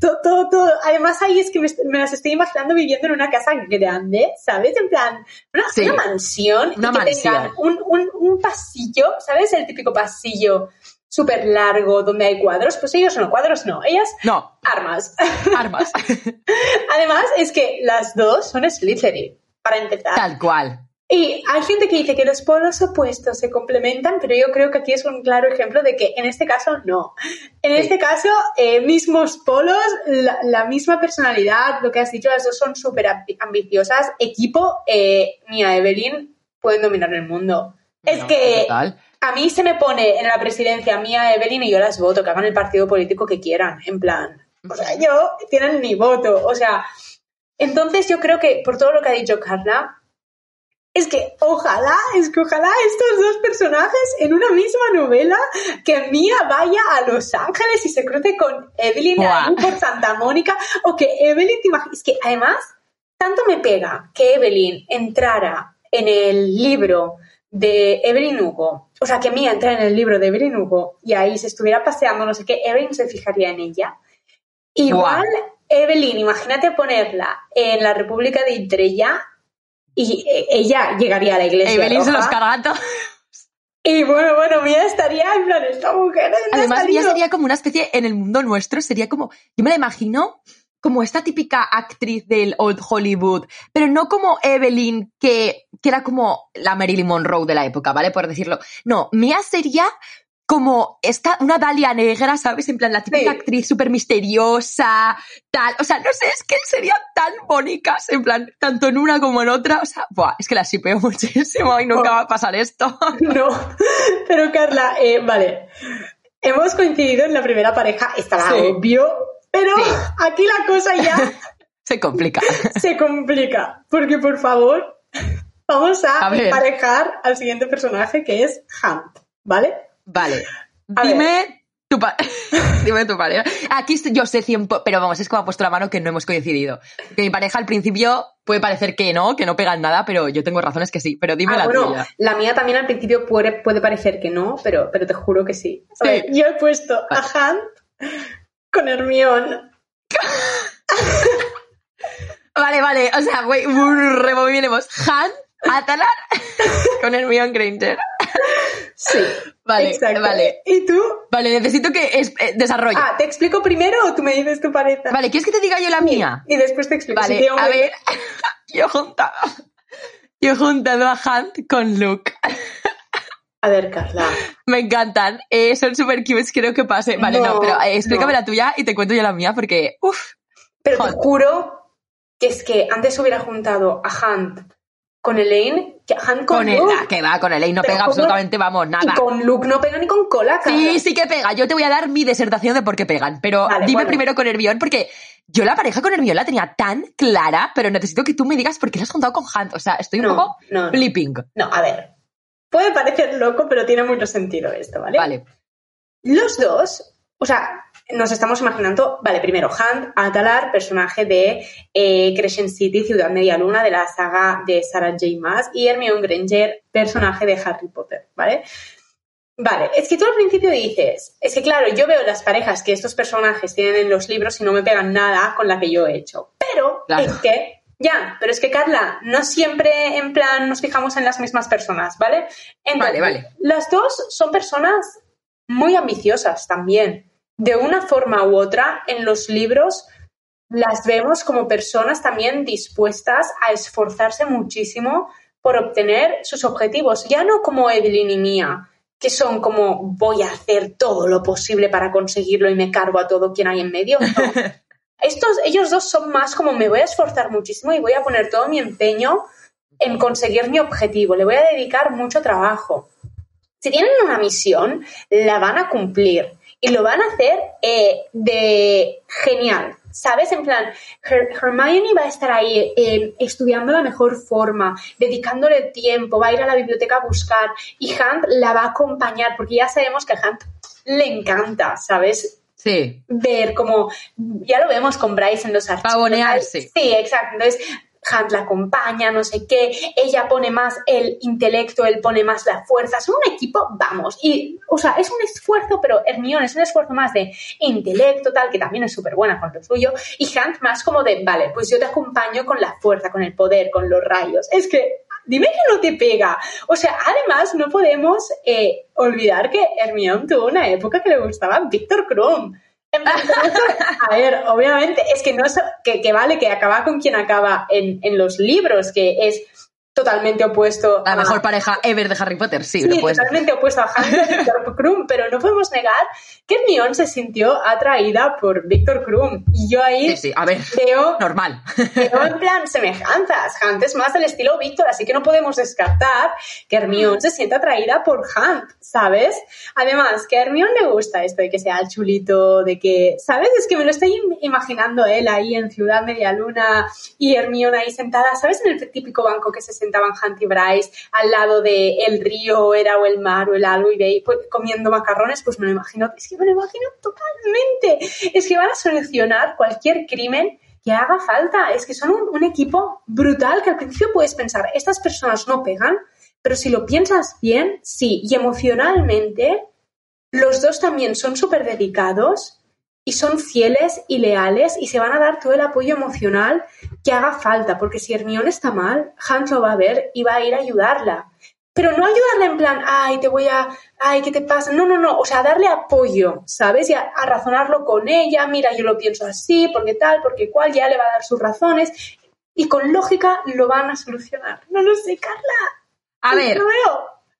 Speaker 2: Todo, todo, todo. Además, ahí es que me, me las estoy imaginando viviendo en una casa grande, ¿sabes? En plan, una,
Speaker 1: Sí.
Speaker 2: una mansión.
Speaker 1: Una
Speaker 2: y que
Speaker 1: mansión.
Speaker 2: tengan un, un, un pasillo, ¿sabes? El típico pasillo súper largo donde hay cuadros. Pues ellos no, cuadros no. Ellas,
Speaker 1: No,
Speaker 2: armas.
Speaker 1: armas.
Speaker 2: Además, es que las dos son Slytherin, para empezar.
Speaker 1: Tal cual.
Speaker 2: Y hay gente que dice que los polos opuestos se complementan, pero yo creo que aquí es un claro ejemplo de que en este caso no. En este caso, eh, mismos polos, la, la, misma personalidad, lo que has dicho, las dos son súper ambiciosas. Equipo, eh, Mia Evelyn pueden dominar el mundo. Es que total. a mí se me pone en la presidencia Mia Evelyn y yo las voto, que hagan el partido político que quieran, en plan. O sea, yo tienen mi voto. O sea, entonces yo creo que por todo lo que ha dicho Carla, es que ojalá, es que ojalá estos dos personajes en una misma novela, que Mia vaya a Los Ángeles y se cruce con Evelyn por Santa Mónica, o que Evelyn te imaginas, que además, tanto me pega que Evelyn entrara en el libro de Evelyn Hugo, o sea, que Mia entrara en el libro de Evelyn Hugo y ahí se estuviera paseando, no sé qué, Evelyn se fijaría en ella. Igual, Evelyn, imagínate ponerla en la República de Itrella y eh, ella llegaría a la iglesia.
Speaker 1: Evelyn se los carga
Speaker 2: Y bueno, bueno, Mía estaría en plan, esta mujer.
Speaker 1: Además, Mía sería como una especie, en el mundo nuestro, sería como, yo me la imagino como esta típica actriz del old Hollywood, pero no como Evelyn, que, que era como la Marilyn Monroe de la época, ¿vale? Por decirlo. No, Mía sería como esta, una Dalia negra, ¿sabes? En plan, la típica actriz súper misteriosa, tal. O sea, no sé, es que serían tan bonitas, en plan, tanto en una como en otra. O sea, buah, es que las sipeo muchísimo y nunca va a pasar esto.
Speaker 2: No, pero Carla, eh, vale. Hemos coincidido en la primera pareja, estaba obvio, pero aquí la cosa ya...
Speaker 1: se complica.
Speaker 2: Se complica, porque por favor, vamos a, a emparejar al siguiente personaje que es Hunt, ¿vale?
Speaker 1: Vale. Dime tu, Dime tu pareja. Aquí yo sé 100, pero vamos, es como ha puesto la mano que no hemos coincidido. Que mi pareja al principio puede parecer que no, que no pegan nada, pero yo tengo razones que sí. Pero dime ah, la tuya.
Speaker 2: La mía también al principio puede, puede parecer que no, pero, pero te juro que sí. yo he puesto a Hunt con Hermione.
Speaker 1: vale, vale, o sea, güey, removiremos Hunt, Atalar con Hermione Granger.
Speaker 2: Sí.
Speaker 1: Vale, Exacto. vale.
Speaker 2: ¿Y tú?
Speaker 1: Vale, necesito que es, eh, desarrolle.
Speaker 2: Ah, ¿te explico primero o tú me dices tu pareja?
Speaker 1: Vale, ¿quieres que te diga yo la mía?
Speaker 2: Y después te explico.
Speaker 1: Vale, a ver. yo juntado. Yo he juntado a Hunt con Luke.
Speaker 2: A ver, Carla.
Speaker 1: Me encantan. Eh, son súper cute, creo que pase. Vale, no, pero eh, explícame la tuya y te cuento yo la mía porque, uff.
Speaker 2: Pero te juro que es que antes hubiera juntado a Hunt con Elaine, que Han con, Luke.
Speaker 1: que va, con Elaine no pega absolutamente, vamos, nada.
Speaker 2: Y con Luke no pega ni con cola,
Speaker 1: Sí, sí que pega. Yo te voy a dar mi desertación de por qué pegan. Pero dime primero con Hermione, porque yo la pareja con Hermione la tenía tan clara, pero necesito que tú me digas por qué la has juntado con Han. O sea, estoy un poco flipping.
Speaker 2: No, a ver. Puede parecer loco, pero tiene mucho sentido esto, ¿vale?
Speaker 1: Vale.
Speaker 2: Los dos, o sea, nos estamos imaginando, vale, primero Hunt Atalar, personaje de eh, Crescent City, Ciudad Media Luna, de la saga de Sarah J. Maas, y Hermione Granger, personaje de Harry Potter, ¿vale? Vale, es que tú al principio dices, es que claro, yo veo las parejas que estos personajes tienen en los libros y no me pegan nada con la que yo he hecho, pero es que ya, pero es que Carla, no siempre en plan nos fijamos en las mismas personas, ¿vale?
Speaker 1: vale, vale.
Speaker 2: Las dos son personas muy ambiciosas también de una forma u otra, en los libros las vemos como personas también dispuestas a esforzarse muchísimo por obtener sus objetivos, ya no como Evelyn y Mía, que son como voy a hacer todo lo posible para conseguirlo y me cargo a todo quien hay en medio. Estos, ellos dos son más como me voy a esforzar muchísimo y voy a poner todo mi empeño en conseguir mi objetivo, le voy a dedicar mucho trabajo. Si tienen una misión, la van a cumplir y lo van a hacer eh, de genial. ¿Sabes? En plan, Hermione va a estar ahí eh, estudiando la mejor forma, dedicándole tiempo, va a ir a la biblioteca a buscar y Hunt la va a acompañar porque ya sabemos que a Hunt le encanta, ¿sabes?
Speaker 1: Sí.
Speaker 2: Ver como, ya lo vemos con Bryce en los archivos.
Speaker 1: Pavonearse.
Speaker 2: Sí, exacto. Entonces, Hunt la acompaña, no sé qué, ella pone más el intelecto, él pone más la fuerza, son un equipo, vamos, y, o sea, es un esfuerzo, pero Hermione es un esfuerzo más de intelecto, tal, que también es súper buena con lo suyo, y Hunt más como de, vale, pues yo te acompaño con la fuerza, con el poder, con los rayos, es que, dime que no te pega, o sea, además no podemos eh, olvidar que Hermione tuvo una época que le gustaba Víctor Krum, a ver, obviamente, es que no es que, vale que acaba con quien acaba en, los libros, que es totalmente opuesto.
Speaker 1: La mejor pareja ever de Harry Potter, sí.
Speaker 2: sí totalmente opuesto a Harry y Víctor Krum, pero no podemos negar que Hermione se sintió atraída por Víctor Krum. Y yo ahí
Speaker 1: sí, sí. A ver,
Speaker 2: veo,
Speaker 1: normal.
Speaker 2: veo en plan semejanzas. Hunt es más del estilo Víctor, así que no podemos descartar que Hermione se sienta atraída por Hunt, ¿sabes? Además, que a Hermione le gusta esto de que sea el chulito, de que, ¿sabes? Es que me lo estoy imaginando él ahí en Ciudad Media Luna y Hermione ahí sentada, ¿sabes? En el típico banco que se sentaban Hunt y Bryce al lado del el río, era o el mar o el algo y de pues, comiendo macarrones, pues me lo imagino, es que me lo imagino totalmente. Es que van a solucionar cualquier crimen que haga falta. Es que son un, equipo brutal que al principio puedes pensar, estas personas no pegan, pero si lo piensas bien, sí. Y emocionalmente, los dos también son súper dedicados y son fieles y leales y se van a dar todo el apoyo emocional que haga falta, porque si Hermione está mal, Hans lo va a ver y va a ir a ayudarla. Pero no ayudarla en plan, ay, te voy a, ay, ¿qué te pasa? No, no, no, o sea, darle apoyo, ¿sabes? Y a, razonarlo con ella, mira, yo lo pienso así, porque tal, porque cual, ya le va a dar sus razones y con lógica lo van a solucionar. No lo sé, Carla.
Speaker 1: A ver,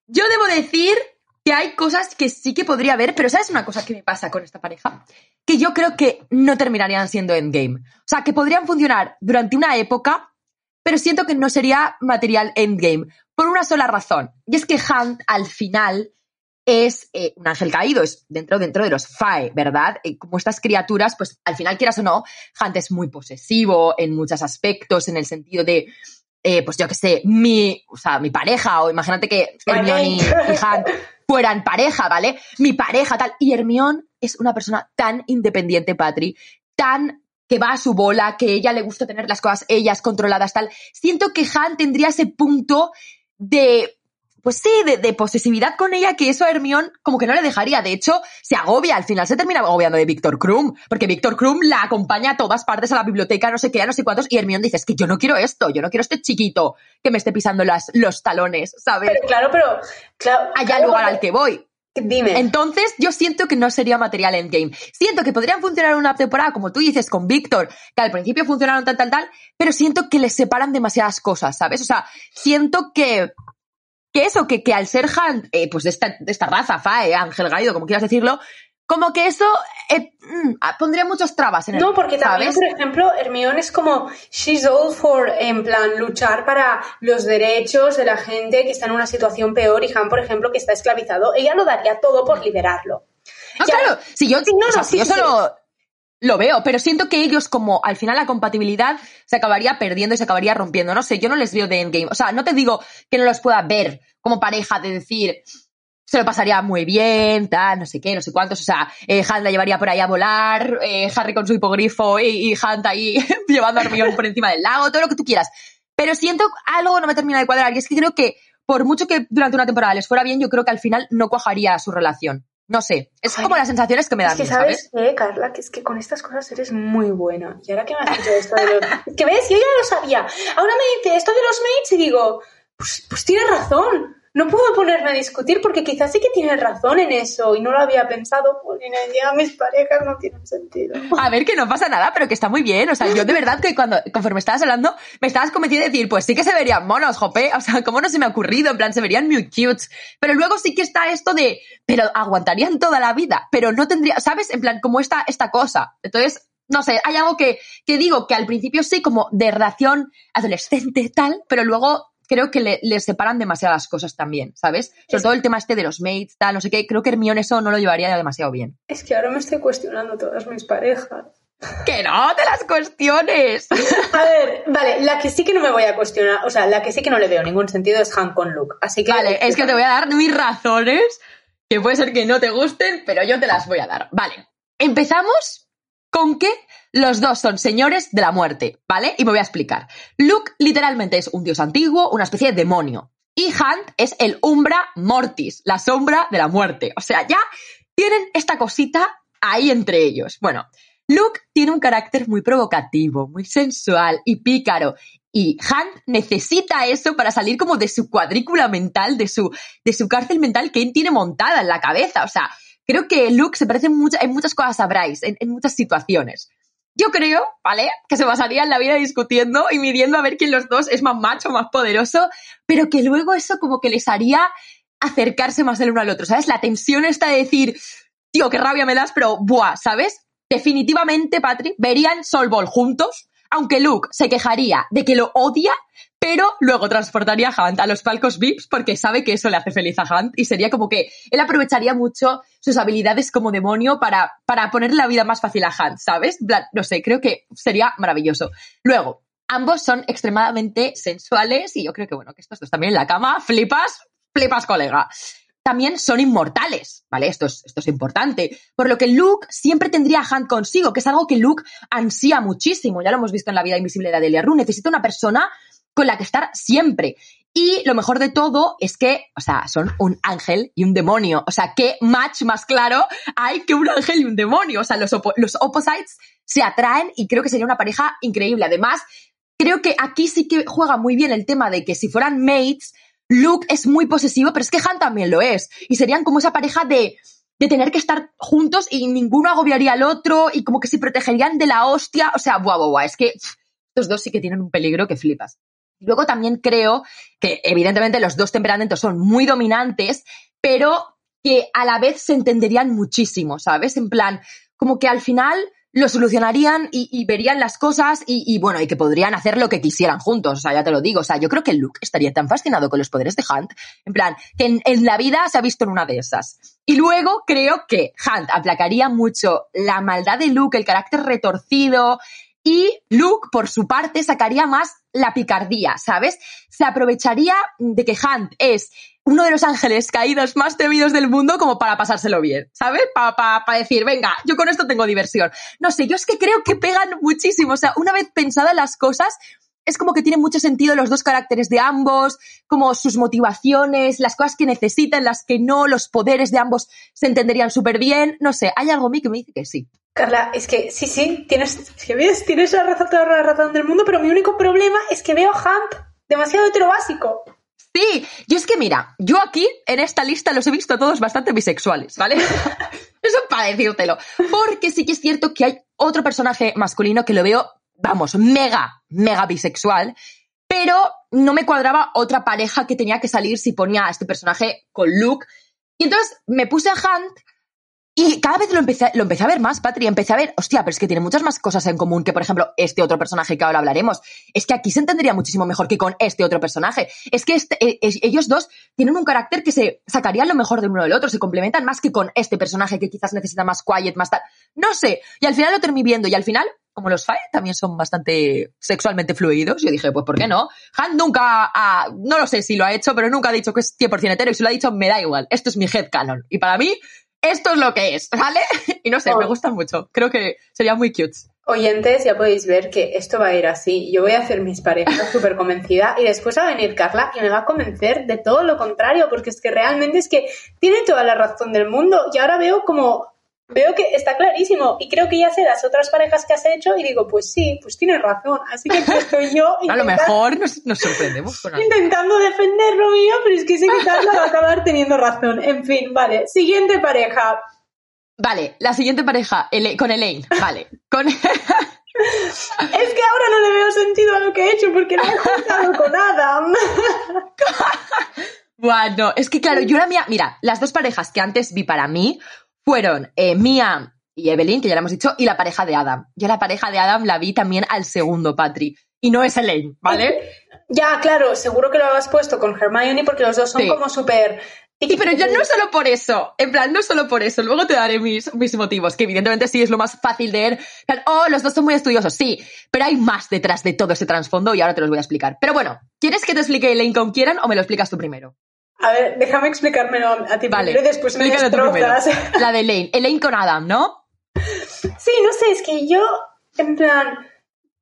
Speaker 1: yo debo decir que hay cosas que sí que podría haber, pero ¿sabes una cosa que me pasa con esta pareja? Que yo creo que no terminarían siendo endgame. O sea, que podrían funcionar durante una época, pero siento que no sería material endgame. Por una sola razón. Y es que Hunt al final es eh, un ángel caído, es dentro, dentro de los Fae, ¿verdad? Y como estas criaturas, pues al final, quieras o no, Hunt es muy posesivo en muchos aspectos, en el sentido de eh, pues yo que sé, mi, o sea, mi pareja, o imagínate que Hermione y, Hunt fueran pareja, ¿vale? Mi pareja, tal. Y Hermione es una persona tan independiente, Patri, tan que va a su bola, que ella le gusta tener las cosas ellas controladas, tal. Siento que Han tendría ese punto de pues sí, de, posesividad con ella, que eso a Hermione como que no le dejaría. De hecho, se agobia, al final se termina agobiando de Víctor Krum, porque Víctor Krum la acompaña a todas partes a la biblioteca, no sé qué, no sé cuántos, y Hermione dice, es que yo no quiero esto, yo no quiero este chiquito que me esté pisando las, los talones, ¿sabes?
Speaker 2: Pero, claro, pero... Claro,
Speaker 1: Allá al lugar al que voy.
Speaker 2: Dime.
Speaker 1: Entonces, yo siento que no sería material endgame. Siento que podrían funcionar una temporada, como tú dices, con Víctor, que al principio funcionaron tal, tal, tal, pero siento que les separan demasiadas cosas, ¿sabes? O sea, siento que que eso, que, que al ser Han, eh, pues de esta, de esta raza, Fae, Ángel Gaido, como quieras decirlo, como que eso eh, mm, ah, pondría muchas trabas en el
Speaker 2: No, porque también, por ejemplo, Hermione es como she's all for, en plan, luchar para los derechos de la gente que está en una situación peor y Han, por ejemplo, que está esclavizado, ella lo daría todo por liberarlo.
Speaker 1: No, claro, si yo, no, si yo solo lo veo, pero siento que ellos como al final la compatibilidad se acabaría perdiendo y se acabaría rompiendo. No sé, yo no les veo de endgame. O sea, no te digo que no los pueda ver como pareja de decir se lo pasaría muy bien, tal, no sé qué, no sé cuántos. O sea, eh, la llevaría por ahí a volar, eh, Harry con su hipogrifo y, y Hunt ahí llevando a Hermione por encima del lago, todo lo que tú quieras. Pero siento algo no me termina de cuadrar y es que creo que por mucho que durante una temporada les fuera bien, yo creo que al final no cuajaría su relación. No sé, es como las sensaciones que me dan.
Speaker 2: Es que sabes, Eh, Carla, que es que con estas cosas eres muy buena. Y ahora que me has dicho esto de los... que ves, yo ya lo sabía. Ahora me dice esto de los mates y digo, pues, pues tienes razón no puedo ponerme a discutir porque quizás sí que tiene razón en eso y no lo había pensado. Porque ya mis parejas no tienen sentido.
Speaker 1: A ver, que no pasa nada, pero que está muy bien. O sea, yo de verdad que cuando, conforme estabas hablando, me estabas convencida de decir, pues sí que se verían monos, jope. O sea, ¿cómo no se me ha ocurrido? En plan, se verían muy cute. Pero luego sí que está esto de, pero aguantarían toda la vida, pero no tendría, ¿sabes? En plan, como esta, esta cosa. Entonces, no sé, hay algo que, que digo que al principio sí, como de relación adolescente tal, pero luego creo que le, separan demasiadas cosas también, ¿sabes? Sobre todo el tema este de los mates, tal, no sé qué, creo que Hermione eso no lo llevaría demasiado bien.
Speaker 2: Es que ahora me estoy cuestionando todas mis parejas.
Speaker 1: ¡Que no te las cuestiones!
Speaker 2: A ver, vale, la que sí que no me voy a cuestionar, o sea, la que sí que no le veo ningún sentido es Han con Luke, así que...
Speaker 1: Vale, es que te voy a dar mis razones, que puede ser que no te gusten, pero yo te las voy a dar. Vale, empezamos con que los dos son señores de la muerte, ¿vale? Y me voy a explicar. Luke literalmente es un dios antiguo, una especie de demonio. Y Hunt es el Umbra Mortis, la sombra de la muerte. O sea, ya tienen esta cosita ahí entre ellos. Bueno, Luke tiene un carácter muy provocativo, muy sensual y pícaro. Y Hunt necesita eso para salir como de su cuadrícula mental, de su, de su cárcel mental que él tiene montada en la cabeza. O sea, creo que Luke se parece en, muchas cosas a en muchas situaciones. yo creo, ¿vale? Que se pasarían la vida discutiendo y midiendo a ver quién los dos es más macho, más poderoso, pero que luego eso como que les haría acercarse más el uno al otro, ¿sabes? La tensión está de decir, tío, qué rabia me das, pero buah, ¿sabes? Definitivamente, Patrick, verían Sol Ball juntos, aunque Luke se quejaría de que lo odia, pero luego transportaría a Hunt a los palcos VIPs porque sabe que eso le hace feliz a Hunt y sería como que él aprovecharía mucho sus habilidades como demonio para, para ponerle la vida más fácil a Hunt, ¿sabes? No sé, creo que sería maravilloso. Luego, ambos son extremadamente sensuales y yo creo que, bueno, que estos dos también en la cama, flipas, flipas, colega también son inmortales, ¿vale? Esto es, esto es importante. Por lo que Luke siempre tendría a Hunt consigo, que es algo que Luke ansía muchísimo. Ya lo hemos visto en la vida invisible de Adelia Rue. Necesita una persona con la que estar siempre. Y lo mejor de todo es que, o sea, son un ángel y un demonio. O sea, ¿qué match más claro hay que un ángel y un demonio? O sea, los, los opposites se atraen y creo que sería una pareja increíble. Además, creo que aquí sí que juega muy bien el tema de que si fueran mates, Luke es muy posesivo, pero es que Han también lo es. Y serían como esa pareja de, de tener que estar juntos y ninguno agobiaría al otro y como que se protegerían de la hostia. O sea, guau, guau, guau. Es que estos dos sí que tienen un peligro que flipas. Luego también creo que evidentemente los dos temperamentos son muy dominantes, pero que a la vez se entenderían muchísimo, ¿sabes? En plan, como que al final lo solucionarían y, verían las cosas y, bueno, y que podrían hacer lo que quisieran juntos. O sea, ya te lo digo. O sea, yo creo que Luke estaría tan fascinado con los poderes de Hunt, en plan, que en, la vida se ha visto en una de esas. Y luego creo que Hunt aplacaría mucho la maldad de Luke, el carácter retorcido, y Luke, por su parte, sacaría más la picardía, ¿sabes? Se aprovecharía de que Hunt es uno de los ángeles caídos más temidos del mundo como para pasárselo bien, ¿sabes? Para pa, decir, venga, yo con esto tengo diversión. No sé, yo es que creo que pegan muchísimo. O sea, una vez pensadas las cosas, es como que tienen mucho sentido los dos caracteres de ambos, como sus motivaciones, las cosas que necesitan, las que no, los poderes de ambos se entenderían súper bien. No sé, hay algo en mí que me dice que sí.
Speaker 2: Carla, es que sí, sí, tienes, que ves, tienes la razón, toda la razón del mundo, pero mi único problema es que veo Hump demasiado heterobásico.
Speaker 1: Sí, yo es que mira, yo aquí en esta lista los he visto todos bastante bisexuales, ¿vale? Eso para decírtelo. Porque sí que es cierto que hay otro personaje masculino que lo veo, vamos, mega, mega bisexual, pero no me cuadraba otra pareja que tenía que salir si ponía a este personaje con Luke. Y entonces me puse a Hunt y cada vez lo empecé, lo empecé a ver más, Patri, empecé a ver, hostia, pero es que tiene muchas más cosas en común que, por ejemplo, este otro personaje que ahora hablaremos. Es que aquí se entendería muchísimo mejor que con este otro personaje. Es que este, eh, ellos dos tienen un carácter que se sacarían lo mejor de uno del otro, se complementan más que con este personaje que quizás necesita más quiet, más tal. No sé. Y al final lo terminé viendo y al final, como los Fire también son bastante sexualmente fluidos, yo dije, pues ¿por qué no? Han nunca ha, no lo sé si lo ha hecho, pero nunca ha dicho que es 100% hetero y si lo ha dicho, me da igual. Esto es mi headcanon. Y para mí, esto es lo que es, ¿vale? Y no sé, me gusta mucho. Creo que sería muy cute.
Speaker 2: Oyentes, ya podéis ver que esto va a ir así. Yo voy a hacer mis parejas súper convencida y después va a venir Carla y me va a convencer de todo lo contrario, porque es que realmente es que tiene toda la razón del mundo. Y ahora veo como veo que está clarísimo y creo que ya sé las otras parejas que has hecho y digo, pues sí, pues tienes razón. Así que estoy yo.
Speaker 1: a lo mejor nos, sorprendemos con
Speaker 2: Intentando defenderlo mío, pero es que sé que va a acabar teniendo razón. En fin, vale. Siguiente pareja.
Speaker 1: Vale, la siguiente pareja, con Elaine, vale. Con... es
Speaker 2: que ahora no le veo sentido a lo que he hecho porque no he juntado con Adam.
Speaker 1: bueno, es que claro, yo la mía, mira, las dos parejas que antes vi para mí fueron eh, Mia y Evelyn, que ya lo hemos dicho, y la pareja de Adam. Yo la pareja de Adam la vi también al segundo, Patri. Y no es Elaine, ¿vale?
Speaker 2: Ya, claro, seguro que lo has puesto con Hermione porque los dos son como súper...
Speaker 1: Sí, pero yo no solo por eso, en plan, no solo por eso, luego te daré mis, mis motivos, que evidentemente sí es lo más fácil de ver. Oh, los dos son muy estudiosos, sí, pero hay más detrás de todo ese trasfondo y ahora te los voy a explicar. Pero bueno, ¿quieres que te explique Elaine con quieran o me lo explicas tú primero?
Speaker 2: A ver, déjame explicármelo a ti vale, primero y después me destrozas.
Speaker 1: La de Elaine. Elaine con Adam, ¿no?
Speaker 2: Sí, no sé, es que yo, en plan,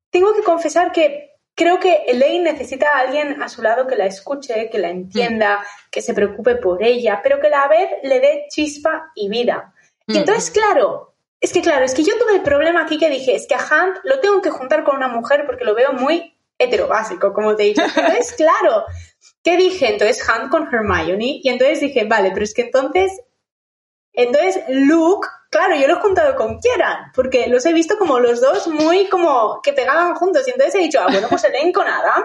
Speaker 2: tengo que confesar que creo que Elaine necesita a alguien a su lado que la escuche, que la entienda, mm. que se preocupe por ella, pero que a la vez le dé chispa y vida. Y mm. entonces, claro, es que claro, es que yo tuve el problema aquí que dije, es que a Hunt lo tengo que juntar con una mujer porque lo veo muy heterobásico, como te he dicho. Entonces, claro, ¿qué dije? Entonces, Hunt con Hermione. Y entonces dije, vale, pero es que entonces Entonces, Luke, claro, yo lo he juntado con Kieran, porque los he visto como los dos muy como que pegaban juntos. Y entonces he dicho, ah, bueno, pues Elaine con Adam.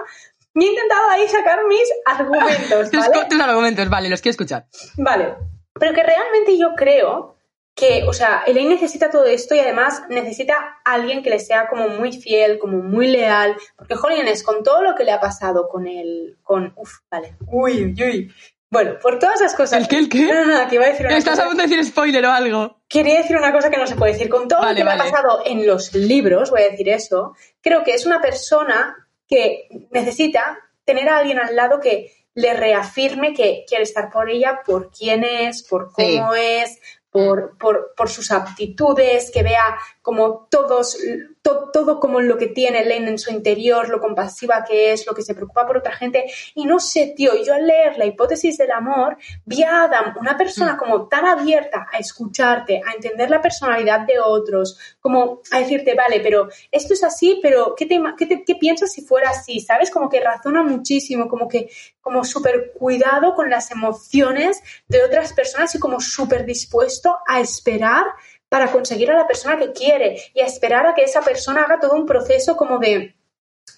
Speaker 2: Y he intentado ahí sacar mis argumentos, ¿vale?
Speaker 1: Tus argumentos, vale, los quiero escuchar.
Speaker 2: Vale. Pero que realmente yo creo que, o sea, Elaine necesita todo esto y además necesita a alguien que le sea como muy fiel, como muy leal, porque Jolines, con todo lo que le ha pasado con él, con, uf, vale, uy, uy, uy. Bueno, por todas esas cosas.
Speaker 1: ¿El qué, el qué?
Speaker 2: No, no, no, que iba a decir una
Speaker 1: Estás
Speaker 2: cosa.
Speaker 1: a punto de decir spoiler o algo.
Speaker 2: Quería decir una cosa que no se puede decir. Con todo
Speaker 1: Vale,
Speaker 2: lo que le
Speaker 1: vale.
Speaker 2: ha pasado en los libros, voy a decir eso, creo que es una persona que necesita tener a alguien al lado que le reafirme que quiere estar por ella, por quién es, por
Speaker 1: Sí.
Speaker 2: cómo es, por, por, por sus aptitudes, que vea como todos, to- todo como lo que tiene Elaine en su interior, lo compasiva que es, lo que se preocupa por otra gente. Y no sé, tío, yo al leer la hipótesis del amor, vi a Adam, una persona
Speaker 1: Mm.
Speaker 2: como tan abierta a escucharte, a entender la personalidad de otros, como a decirte, vale, pero esto es así, pero ¿qué, te, qué, te- qué piensas si fuera así? ¿Sabes? Como que razona muchísimo, como que, como súper cuidado con las emociones de otras personas y como súper dispuesto a esperar para conseguir a la persona que quiere y a esperar a que esa persona haga todo un proceso como de,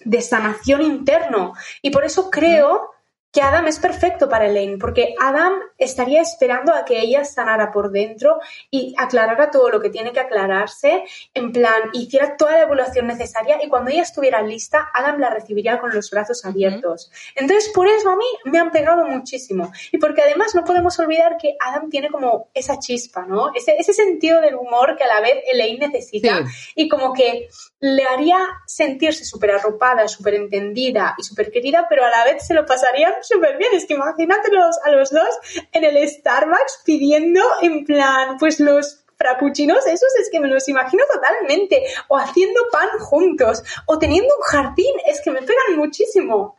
Speaker 2: de sanación interno. Y por eso creo que Adam es perfecto para Elaine, porque Adam estaría esperando a que ella sanara por dentro y aclarara todo lo que tiene que aclararse, en plan, hiciera toda la evaluación necesaria y cuando ella estuviera lista, Adam la recibiría con los brazos abiertos. Entonces, por eso a mí me han pegado muchísimo. Y porque además no podemos olvidar que Adam tiene como esa chispa, ¿no? Ese, ese sentido del humor que a la vez Elaine necesita
Speaker 1: Sí.
Speaker 2: y como que le haría sentirse súper arropada, súper entendida y súper querida, pero a la vez se lo pasarían súper bien. Es que imagínatelos a los dos en el Starbucks pidiendo en plan, pues los frappuccinos, esos es que me los imagino totalmente, o haciendo pan juntos, o teniendo un jardín, es que me pegan muchísimo.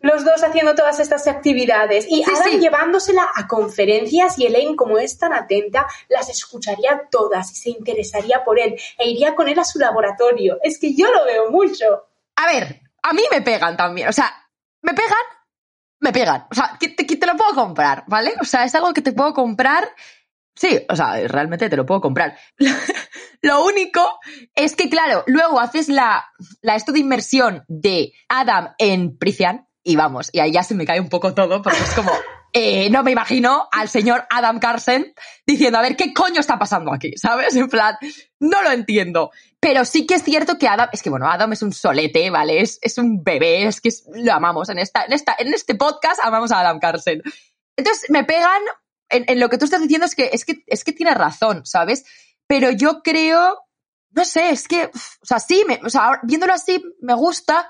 Speaker 2: Los dos haciendo todas estas actividades y
Speaker 1: Sí,
Speaker 2: Adam
Speaker 1: sí.
Speaker 2: llevándosela a conferencias y Elaine, como es tan atenta, las escucharía todas y se interesaría por él e iría con él a su laboratorio. Es que yo lo veo mucho.
Speaker 1: A ver, a mí me pegan también. O sea, me pegan, me pegan. O sea, que te, que te lo puedo comprar, ¿vale? O sea, es algo que te puedo comprar. Sí, o sea, realmente te lo puedo comprar. Lo único es que, claro, luego haces la, la esto de inmersión de Adam en Prician y vamos, y ahí ya se me cae un poco todo porque es como, eh, no me imagino al señor Adam Carson diciendo, a ver, ¿qué coño está pasando aquí? ¿Sabes? En plan, no lo entiendo. Pero sí que es cierto que Adam, es que bueno, Adam es un solete, ¿vale? Es, es un bebé, es que es- lo amamos. En, esta, en, esta, en este podcast amamos a Adam Carson. Entonces me pegan en, en lo que tú estás diciendo es que, es que es que tiene razón, ¿sabes? Pero yo creo, no sé, es que, o sea, sí, me, o sea, viéndolo así me gusta,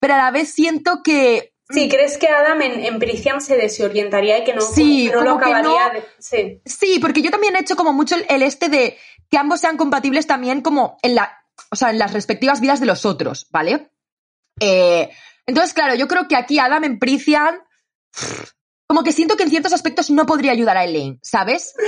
Speaker 1: pero a la vez siento que
Speaker 2: Si crees que Adam en, en Priciam se desorientaría y que no,
Speaker 1: Sí,
Speaker 2: no lo acabaría
Speaker 1: no-
Speaker 2: de... Sí.
Speaker 1: Sí, porque yo también he hecho como mucho el, el este de que ambos sean compatibles también como en la, o sea, en las respectivas vidas de los otros, ¿vale? Eh, entonces, claro, yo creo que aquí Adam en Prician, como que siento que en ciertos aspectos no podría ayudar a Elaine, ¿sabes?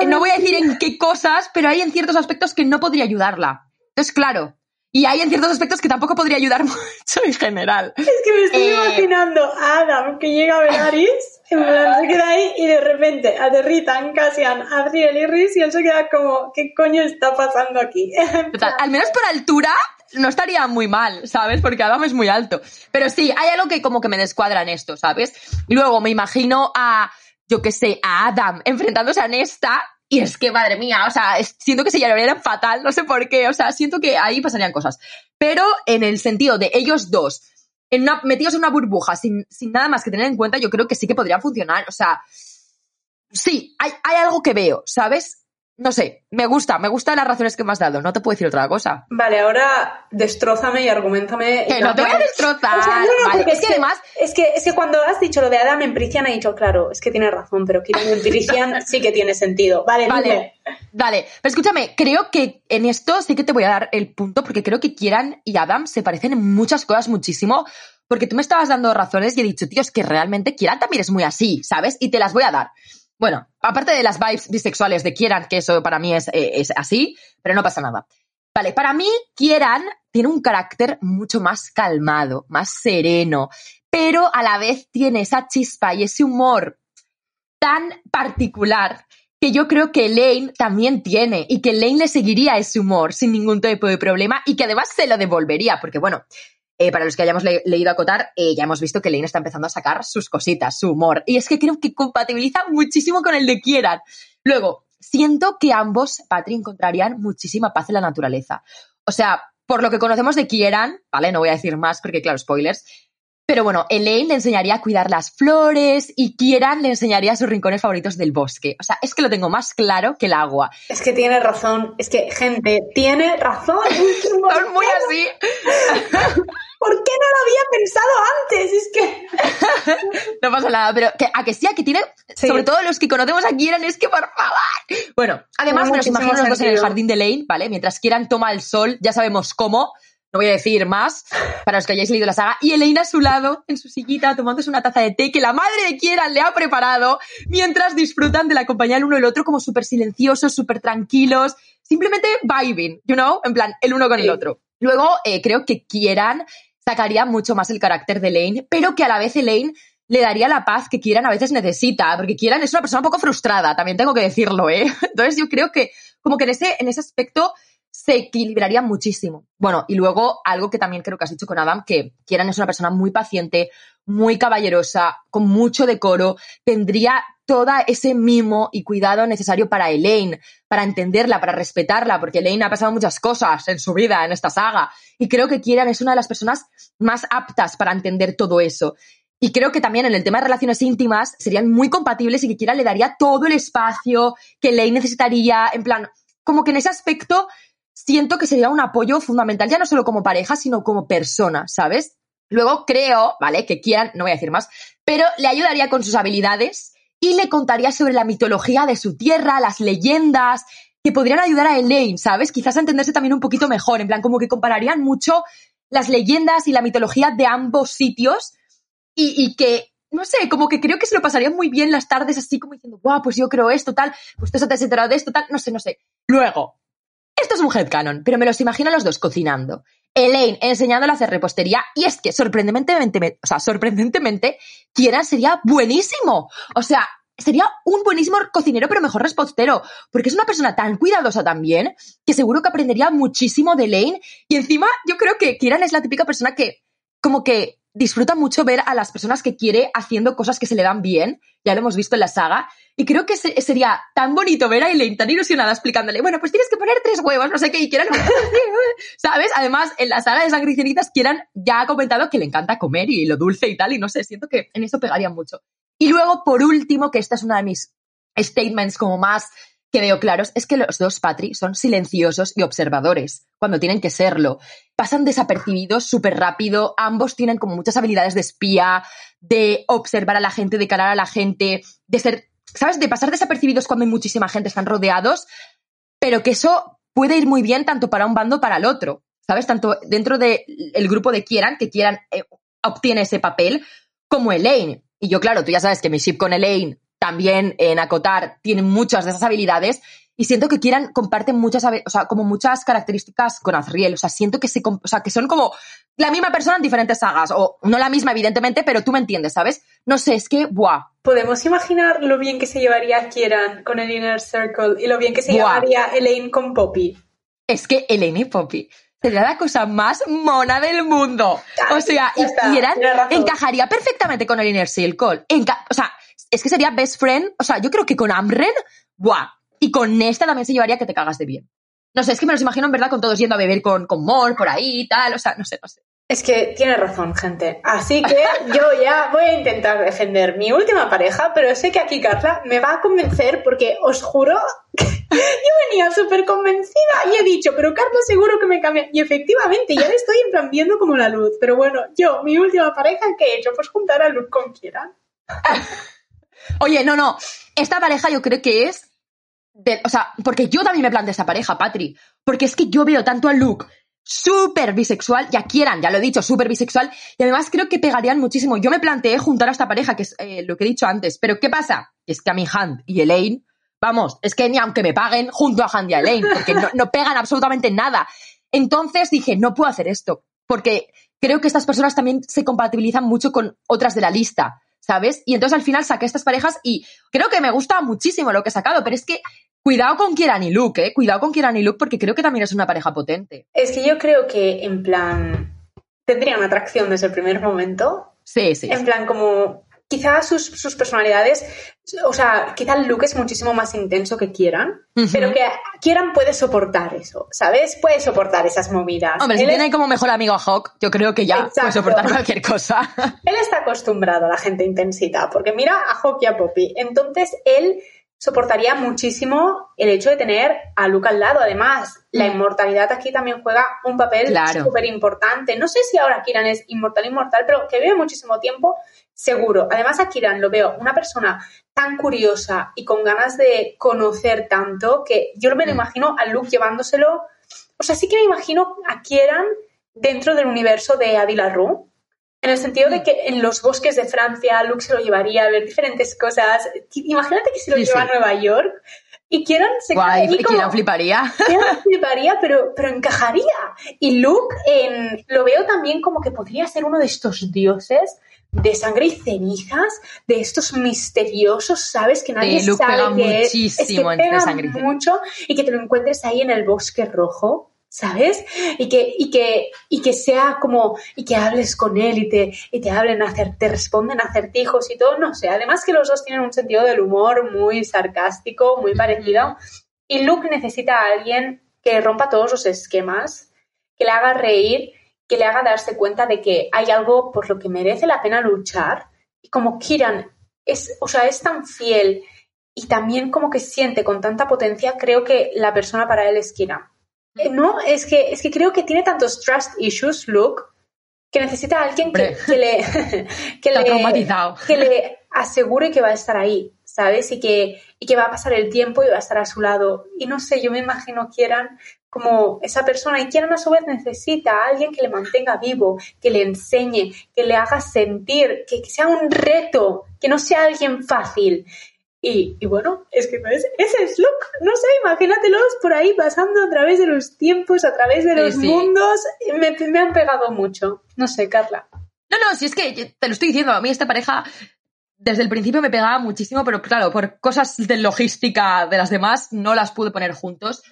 Speaker 1: Eh, No voy a decir en qué cosas, pero hay en ciertos aspectos que no podría ayudarla. Entonces, claro. Y hay en ciertos aspectos que tampoco podría ayudar mucho en general.
Speaker 2: Es que me estoy
Speaker 1: Eh,
Speaker 2: imaginando a Adam que llega a ver a Aris, en plan se queda ahí y de repente aterrizan Cassian, Adriel y Rhys y él se queda como, ¿qué coño está pasando aquí?
Speaker 1: Total, al menos por altura no estaría muy mal, ¿sabes? Porque Adam es muy alto. Pero sí, hay algo que como que me descuadra en esto, ¿sabes? Y luego me imagino a, yo qué sé, a Adam enfrentándose a Nesta y es que, madre mía, o sea, siento que se llevarían fatal, no sé por qué, o sea, siento que ahí pasarían cosas. Pero en el sentido de ellos dos, en metidos en una burbuja, sin, sin nada más que tener en cuenta, yo creo que sí que podrían funcionar, o sea, sí, hay, hay algo que veo, ¿sabes? No sé, me gusta, me gustan las razones que me has dado, no te puedo decir otra cosa.
Speaker 2: Vale, ahora destrózame y argumentame.
Speaker 1: Que no te voy a destrozar.
Speaker 2: O sea, no, no,
Speaker 1: Vale, es que además-
Speaker 2: Es que, es que cuando has dicho lo de Adam en Prician, he dicho, claro, es que tiene razón, pero Kiran en Prician sí que tiene sentido. Vale,
Speaker 1: Vale,
Speaker 2: dime.
Speaker 1: vale. Pero escúchame, creo que en esto sí que te voy a dar el punto porque creo que Kieran y Adam se parecen en muchas cosas muchísimo. Porque tú me estabas dando razones y he dicho, tío, es que realmente Kieran también es muy así, ¿sabes? Y te las voy a dar. Bueno, aparte de las vibes bisexuales de Kieran, que eso para mí es, eh, es así, pero no pasa nada. Vale, para mí Kieran tiene un carácter mucho más calmado, más sereno, pero a la vez tiene esa chispa y ese humor tan particular que yo creo que Elaine también tiene y que Elaine le seguiría ese humor sin ningún tipo de problema y que además se lo devolvería, porque bueno, eh, para los que hayamos leído Acotar, eh, ya hemos visto que Elaine está empezando a sacar sus cositas, su humor. Y es que creo que compatibiliza muchísimo con el de Kieran. Luego, siento que ambos, Patri, encontrarían muchísima paz en la naturaleza. O sea, por lo que conocemos de Kieran, ¿vale? No voy a decir más porque, claro, spoilers. Pero bueno, Elaine le enseñaría a cuidar las flores y Kieran le enseñaría sus rincones favoritos del bosque. O sea, es que lo tengo más claro que el agua.
Speaker 2: Es que tiene razón. Es que, gente, tiene razón.
Speaker 1: Son muy así.
Speaker 2: ¿Por qué no lo había pensado antes? Es
Speaker 1: que. no pasa nada, pero que, a que sí, a que tiene. Sobre todo los que conocemos a Kieran, es que por favor. Bueno, además me los imagino los dos en el jardín de Lane, ¿vale? Mientras Kieran toma el sol, ya sabemos cómo. No voy a decir más para los que hayáis leído la saga. Y Elaine a su lado, en su sillita, tomándose una taza de té que la madre de Kieran le ha preparado, mientras disfrutan de la compañía el uno el otro como súper silenciosos, súper tranquilos, simplemente vibing, you know, en plan, el uno con el otro. Luego, eh, creo que Kieran sacaría mucho más el carácter de Elaine, pero que a la vez Elaine le daría la paz que Kieran a veces necesita, porque Kieran es una persona un poco frustrada, también tengo que decirlo, ¿eh? Entonces yo creo que como que en ese, en ese aspecto se equilibraría muchísimo. Bueno, y luego algo que también creo que has dicho con Adam, que Kieran es una persona muy paciente, muy caballerosa, con mucho decoro, tendría todo ese mimo y cuidado necesario para Elaine, para entenderla, para respetarla, porque Elaine ha pasado muchas cosas en su vida, en esta saga, y creo que Kieran es una de las personas más aptas para entender todo eso. Y creo que también en el tema de relaciones íntimas serían muy compatibles y que Kieran le daría todo el espacio que Elaine necesitaría, en plan, como que en ese aspecto siento que sería un apoyo fundamental, ya no solo como pareja, sino como persona, ¿sabes? Luego creo, ¿vale? Que quieran, no voy a decir más, pero le ayudaría con sus habilidades y le contaría sobre la mitología de su tierra, las leyendas, que podrían ayudar a Elaine, ¿sabes? Quizás a entenderse también un poquito mejor, en plan, como que compararían mucho las leyendas y la mitología de ambos sitios y, y que, no sé, como que creo que se lo pasarían muy bien las tardes así como diciendo, guau, pues yo creo esto, tal, pues tú te has enterado de esto, tal, no sé, no sé. Luego, esto es un headcanon, pero me los imagino a los dos cocinando. Elaine enseñándole a hacer repostería y es que sorprendentemente, o sea, sorprendentemente, Kieran sería buenísimo. O sea, sería un buenísimo cocinero, pero mejor repostero, porque es una persona tan cuidadosa también, que seguro que aprendería muchísimo de Elaine y encima yo creo que Kieran es la típica persona que como que disfruta mucho ver a las personas que quiere haciendo cosas que se le dan bien, ya lo hemos visto en la saga, y creo que sería tan bonito ver a Elaine tan ilusionada explicándole, bueno, pues tienes que poner tres huevos, no sé qué, y quieran, ¿sabes? Además, en la saga de Sangricenitas, Kieran ya ha comentado que le encanta comer y lo dulce y tal, y no sé, siento que en eso pegaría mucho. Y luego, por último, que esta es una de mis statements como más que veo claros es que los dos Patri son silenciosos y observadores, cuando tienen que serlo. Pasan desapercibidos súper rápido, ambos tienen como muchas habilidades de espía, de observar a la gente, de calar a la gente, de ser, ¿sabes? De pasar desapercibidos cuando hay muchísima gente, están rodeados, pero que eso puede ir muy bien tanto para un bando como para el otro, ¿sabes? Tanto dentro del grupo de Kieran, que Kieran eh, obtiene ese papel, como Elaine. Y yo, claro, tú ya sabes que mi ship con Elaine también en acotar tienen muchas de esas habilidades y siento que quieran comparten muchas, o sea, como muchas características con Azriel, o sea, siento que se, o sea, que son como la misma persona en diferentes sagas o no la misma evidentemente, pero tú me entiendes, ¿sabes? No sé, es que buah.
Speaker 2: Podemos imaginar lo bien que se llevaría Kieran con el Inner Circle y lo bien que se llevaría Elaine con Poppy.
Speaker 1: Es que Elaine y Poppy sería la cosa más mona del mundo. o sea, y Kieran encajaría perfectamente con el Inner Circle. o sea, es que sería best friend. O sea, yo creo que con Amren, ¡buah! Y con esta también se llevaría que te cagas de bien. No sé, es que me los imagino en verdad con todos yendo a beber con, con Mor por ahí y tal. O sea, no sé, no sé.
Speaker 2: Es que tiene razón, gente. Así que yo ya voy a intentar defender mi última pareja, pero sé que aquí Carla me va a convencer porque os juro que yo venía súper convencida y he dicho, pero Carla seguro que me cambia. Y efectivamente, ya le estoy en plan viendo como la luz. Pero bueno, yo, mi última pareja, ¿qué he hecho? Pues juntar a Luz con Kieran.
Speaker 1: Oye, no, no. Esta pareja yo creo que es. O sea, porque yo también me planteé esta pareja, Patri. Porque es que yo veo tanto a Luke súper bisexual, ya quieran, ya lo he dicho, súper bisexual, y además creo que pegarían muchísimo. Yo me planteé juntar a esta pareja, que es eh, lo que he dicho antes, pero ¿qué pasa? Es que a mi Hand y Elaine, vamos, es que ni aunque me paguen junto a Hand y a Elaine, porque no pegan absolutamente nada. Entonces dije, no puedo hacer esto, porque creo que estas personas también se compatibilizan mucho con otras de la lista. ¿Sabes? Y entonces al final saqué estas parejas y creo que me gusta muchísimo lo que he sacado, pero es que cuidado con Kieran y Luke, ¿eh? Cuidado con Kieran y Luke porque creo que también es una pareja potente.
Speaker 2: Es que yo creo que en plan tendrían atracción desde el primer momento.
Speaker 1: Sí, sí.
Speaker 2: En plan como quizás sus, sus, personalidades, o sea, quizá Luke es muchísimo más intenso que Kieran, uh -huh. pero que Kieran puede soportar eso, ¿sabes? Puede soportar esas movidas.
Speaker 1: Hombre, si Él tiene es... como mejor amigo a Hawk, yo creo que ya Exacto. puede soportar cualquier cosa.
Speaker 2: Él está acostumbrado a la gente intensita, porque mira a Hawk y a Poppy. Entonces, él soportaría muchísimo el hecho de tener a Luke al lado. Además, la inmortalidad aquí también juega un papel
Speaker 1: Claro.
Speaker 2: súper importante. No sé si ahora Kieran es inmortal, inmortal, pero que vive muchísimo tiempo, seguro. Además, a Kieran lo veo una persona tan curiosa y con ganas de conocer tanto que yo me lo imagino a Luke llevándoselo. O sea, sí que me imagino a Kieran dentro del universo de Adila Rue. En el sentido de que en los bosques de Francia Luke se lo llevaría a ver diferentes cosas. Imagínate que se lo
Speaker 1: Sí,
Speaker 2: lleva
Speaker 1: sí.
Speaker 2: a Nueva York y Kieran se queda
Speaker 1: Guay, y
Speaker 2: como-
Speaker 1: Kieran fliparía.
Speaker 2: Kieran fliparía, pero, pero encajaría. Y Luke en- lo veo también como que podría ser uno de estos dioses de sangre y cenizas, de estos misteriosos, ¿sabes? Que nadie
Speaker 1: Luke
Speaker 2: sabe que es. Es que
Speaker 1: muchísimo
Speaker 2: pega
Speaker 1: sangre y
Speaker 2: mucho y que te lo encuentres ahí en el bosque rojo. ¿Sabes? Y que, y que, y que sea como, y que hables con él y te, y te hablen, acer- te responden acertijos y todo, no sé. Además que los dos tienen un sentido del humor muy sarcástico, muy parecido. Y Luke necesita a alguien que rompa todos los esquemas, que le haga reír, que le haga darse cuenta de que hay algo por lo que merece la pena luchar. Y como Kiran es, o sea, es tan fiel y también como que siente con tanta potencia, creo que la persona para él es Kiran. Eh, No, es que, es que creo que tiene tantos trust issues, Luke, que necesita a alguien que, que le, que le, que le asegure que va a estar ahí, ¿sabes? Y que, y que va a pasar el tiempo y va a estar a su lado. Y no sé, yo me imagino Kieran como esa persona y Kieran a su vez necesita a alguien que le mantenga vivo, que le enseñe, que le haga sentir, que, que sea un reto, que no sea alguien fácil. Y, y bueno, es que ese es Luke, no sé, imagínatelos por ahí pasando a través de los tiempos, a través de los
Speaker 1: sí.
Speaker 2: mundos, me, me han pegado mucho. No sé, Carla.
Speaker 1: No, no, si es que te lo estoy diciendo, a mí esta pareja desde el principio me pegaba muchísimo, pero claro, por cosas de logística de las demás no las pude poner juntos.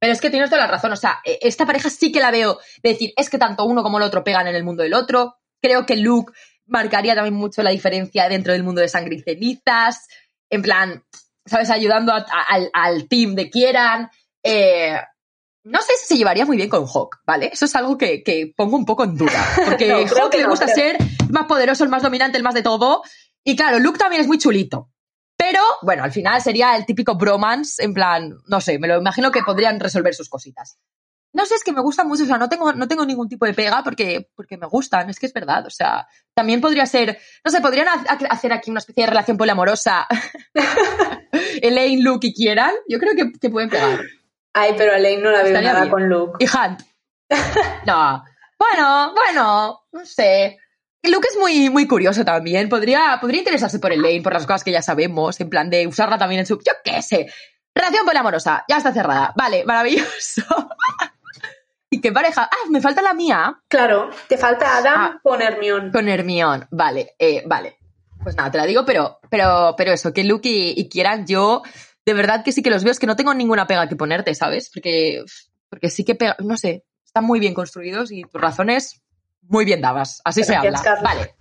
Speaker 1: Pero es que tienes toda la razón, o sea, e- esta pareja sí que la veo de decir, es que tanto uno como el otro pegan en el mundo del otro. Creo que Luke marcaría también mucho la diferencia dentro del mundo de sangre y cenizas. En plan, ¿sabes? Ayudando a- a- al, al team de Kieran. Eh, no sé si se llevaría muy bien con Hawk, ¿vale? Eso es algo que, que pongo un poco en duda. Porque
Speaker 2: No,
Speaker 1: Hawk le
Speaker 2: no,
Speaker 1: gusta
Speaker 2: creo-
Speaker 1: ser el más poderoso, el más dominante, el más de todo. Y claro, Luke también es muy chulito. Pero, bueno, al final sería el típico bromance, en plan, no sé, me lo imagino que podrían resolver sus cositas. No sé, es que me gustan mucho, o sea, no tengo, no tengo ningún tipo de pega porque, porque me gustan, es que es verdad, o sea, también podría ser, no sé, podrían ha- ha- hacer aquí una especie de relación poliamorosa Elaine, Luke y Kieran, yo creo que, que pueden pegar.
Speaker 2: Ay, pero Elaine no la veo
Speaker 1: Estaría
Speaker 2: nada
Speaker 1: bien.
Speaker 2: con Luke.
Speaker 1: Y Hunt. No. Bueno, bueno, no sé. Luke es muy, muy curioso también. Podría, podría interesarse por Elaine, por las cosas que ya sabemos, en plan de usarla también en su. Yo qué sé. Relación poliamorosa, ya está cerrada. Vale, maravilloso. ¿Y qué pareja? Ah, me falta la mía
Speaker 2: Claro, te falta Adam
Speaker 1: Ah.
Speaker 2: con Hermione.
Speaker 1: con Hermione. Vale, eh, vale. Pues nada, te la digo, pero, pero, pero eso, que Luke y, y Kieran, yo de verdad que sí que los veo, es que no tengo ninguna pega que ponerte, ¿sabes? Porque, porque sí que pega, no sé, están muy bien construidos y tus razones muy bien dadas. Así se habla. Vale.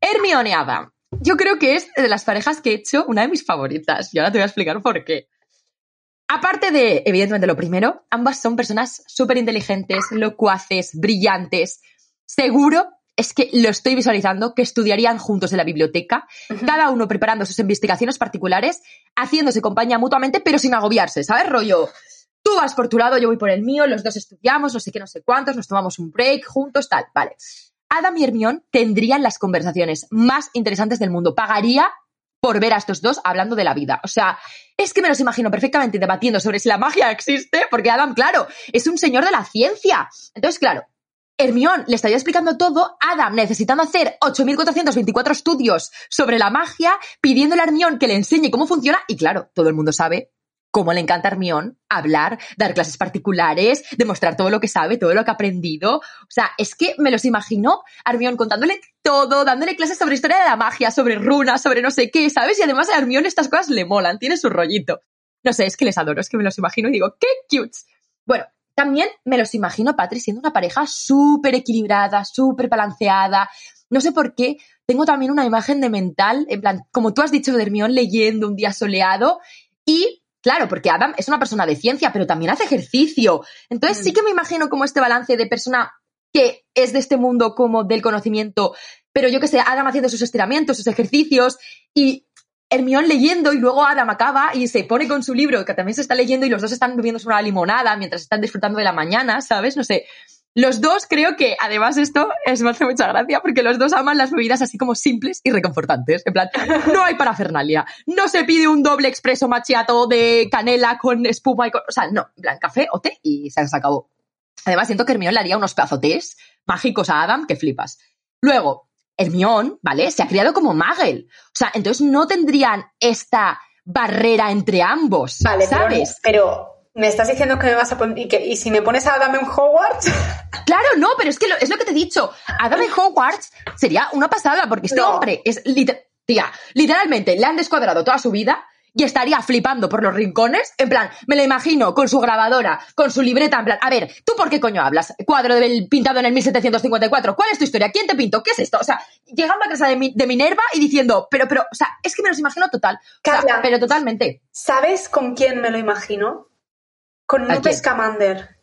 Speaker 1: Hermione y Adam. Yo creo que es de las parejas que he hecho una de mis favoritas. Y ahora te voy a explicar por qué. Aparte de, evidentemente, lo primero, ambas son personas súper inteligentes, locuaces, brillantes. Seguro es que lo estoy visualizando, que estudiarían juntos en la biblioteca, cada uno preparando sus investigaciones particulares, haciéndose compañía mutuamente, pero sin agobiarse, ¿sabes? Rollo, tú vas por tu lado, yo voy por el mío, los dos estudiamos, no sé qué, no sé cuántos, nos tomamos un break juntos, tal, vale. Adam y Hermione tendrían las conversaciones más interesantes del mundo. Pagaría por ver a estos dos hablando de la vida. O sea, es que me los imagino perfectamente debatiendo sobre si la magia existe, porque Adam, claro, es un señor de la ciencia. Entonces, claro, Hermione le estaría explicando todo, Adam necesitando hacer 8.424 estudios sobre la magia, pidiéndole a Hermione que le enseñe cómo funciona, y claro, todo el mundo sabe cómo le encanta a hablar, dar clases particulares, demostrar todo lo que sabe, todo lo que ha aprendido. O sea, es que me los imagino a Hermione contándole todo, dándole clases sobre historia de la magia, sobre runas, sobre no sé qué, ¿sabes? Y además a Hermione estas cosas le molan, tiene su rollito. No sé, es que les adoro, es que me los imagino y digo, ¡qué cute! Bueno, también me los imagino, Patri, siendo una pareja súper equilibrada, súper balanceada. No sé por qué, tengo también una imagen de mental, en plan, como tú has dicho de Hermione leyendo un día soleado y Claro, porque Adam es una persona de ciencia, pero también hace ejercicio. Entonces sí mm. que me imagino como este balance de persona que es de este mundo como del conocimiento, pero yo que sé, Adam haciendo sus estiramientos, sus ejercicios y Hermión leyendo y luego Adam acaba y se pone con su libro que también se está leyendo y los dos están bebiendo una limonada mientras están disfrutando de la mañana, ¿sabes? No sé. Los dos creo que, además, esto es, me hace mucha gracia porque los dos aman las bebidas así como simples y reconfortantes. En plan, no hay parafernalia. No se pide un doble expreso machiato de canela con espuma y con... O sea, no. En plan, café o té y se acabó. Además, siento que Hermión le haría unos pedazotes mágicos a Adam que flipas. Luego, Hermión, ¿vale? Se ha criado como Magel. O sea, entonces no tendrían esta barrera entre ambos, vale, ¿sabes?
Speaker 2: pero ¿Me estás diciendo que me vas a poner... Y, que, y si me pones a Adam en Hogwarts?
Speaker 1: Claro, no, pero es que es lo que te he dicho. Adam en Hogwarts sería una pasada, porque este hombre es... tía, literalmente le han descuadrado toda su vida y estaría flipando por los rincones. En plan, me lo imagino con su grabadora, con su libreta, en plan, a ver, ¿tú por qué coño hablas? Cuadro del pintado en el 1754. ¿Cuál es tu historia? ¿Quién te pintó? ¿Qué es esto? O sea, llegando a casa de, Minerva y diciendo, pero, pero, o sea, es que me los imagino total. pero totalmente.
Speaker 2: ¿Sabes con quién me lo imagino? Con Newt Scamander.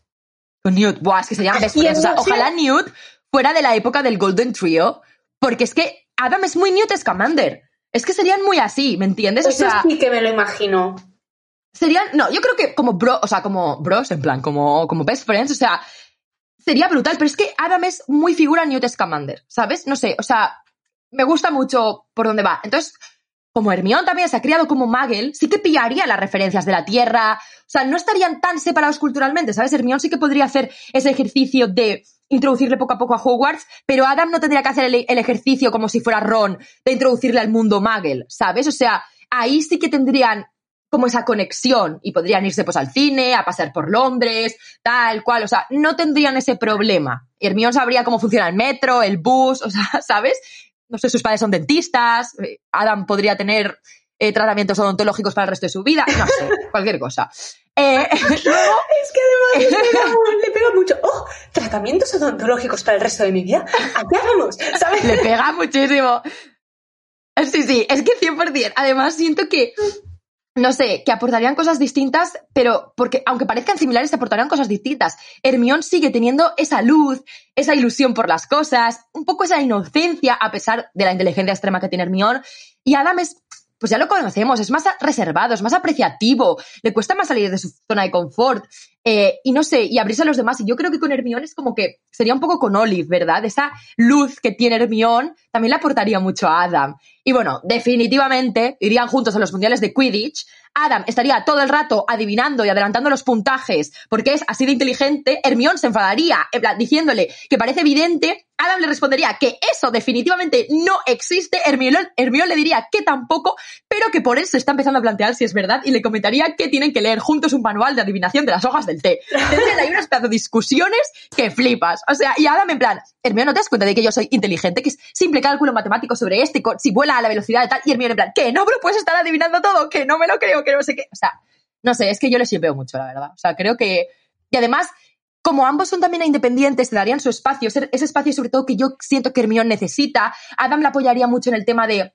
Speaker 1: Con Newt, buah, es que se llama best O sea, ojalá Newt fuera de la época del Golden Trio, porque es que Adam es muy Newt Scamander. Es que serían muy así, ¿me entiendes?
Speaker 2: Eso sí que me lo imagino.
Speaker 1: Serían, no, yo creo que como bro, o sea, como bros, en plan, como, como best friends, o sea, sería brutal, pero es que Adam es muy figura Newt Scamander, ¿sabes? No sé, o sea, me gusta mucho por dónde va. Entonces, como Hermión también se ha criado como Magel, sí que pillaría las referencias de la Tierra. O sea, no estarían tan separados culturalmente, ¿sabes? Hermión sí que podría hacer ese ejercicio de introducirle poco a poco a Hogwarts, pero Adam no tendría que hacer el, ejercicio como si fuera Ron de introducirle al mundo Magel, ¿sabes? O sea, ahí sí que tendrían como esa conexión y podrían irse pues al cine, a pasar por Londres, tal cual, o sea, no tendrían ese problema. Hermión sabría cómo funciona el metro, el bus, o sea, ¿sabes? No sé, sus padres son dentistas, eh, Adam podría tener eh, tratamientos odontológicos para el resto de su vida, no sé, cualquier cosa.
Speaker 2: Eh, es que además le pega, mucho. ¡Oh! Tratamientos odontológicos para el resto de mi vida. Aquí vamos, ¿sabes?
Speaker 1: Le pega muchísimo. Sí, sí, es que 100%. Además, siento que no sé, que aportarían cosas distintas, pero porque aunque parezcan similares, te aportarían cosas distintas. Hermión sigue teniendo esa luz, esa ilusión por las cosas, un poco esa inocencia a pesar de la inteligencia extrema que tiene Hermión. Y Adam es, pues ya lo conocemos, es más reservado, es más apreciativo, le cuesta más salir de su zona de confort. Eh, y no sé, y abrirse a los demás. Y yo creo que con Hermión es como que sería un poco con Olive, ¿verdad? Esa luz que tiene Hermión también le aportaría mucho a Adam. Y bueno, definitivamente irían juntos a los mundiales de Quidditch. Adam estaría todo el rato adivinando y adelantando los puntajes porque es así de inteligente. Hermión se enfadaría, diciéndole que parece evidente. Adam le respondería que eso definitivamente no existe. Hermión, Hermión le diría que tampoco, pero que por eso está empezando a plantear si es verdad y le comentaría que tienen que leer juntos un manual de adivinación de las hojas del té. Tendrían ahí unas de discusiones que flipas. O sea, y Adam en plan, Hermión, ¿no te das cuenta de que yo soy inteligente? Que es simple cálculo matemático sobre este, si vuela a la velocidad de tal, y Hermione en plan, que no, pero puedes estar adivinando todo, que no me lo creo, que no sé qué. O sea, no sé, es que yo les veo mucho, la verdad. O sea, creo que. Y además, como ambos son también independientes, te darían su espacio, ese espacio sobre todo que yo siento que Hermione necesita. Adam la apoyaría mucho en el tema de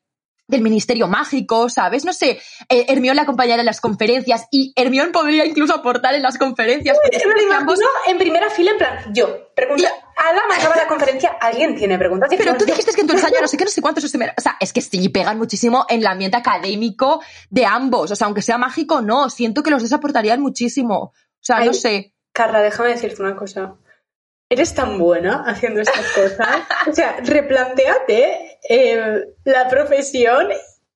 Speaker 1: del Ministerio Mágico, ¿sabes? No sé, eh, Hermión le acompañaría en las conferencias y Hermión podría incluso aportar en las conferencias.
Speaker 2: ambos... en primera fila, en plan, yo, pregunta, a la acaba la conferencia, alguien tiene preguntas.
Speaker 1: Pero tú dijiste que en tu ensayo no sé qué, no sé cuántos, o sea, es que sí, pegan muchísimo en el ambiente académico de ambos, o sea, aunque sea mágico, no, siento que los dos aportarían muchísimo, o sea, no sé.
Speaker 2: Carla, déjame decirte una cosa eres tan buena haciendo estas cosas. O sea, replanteate eh, la profesión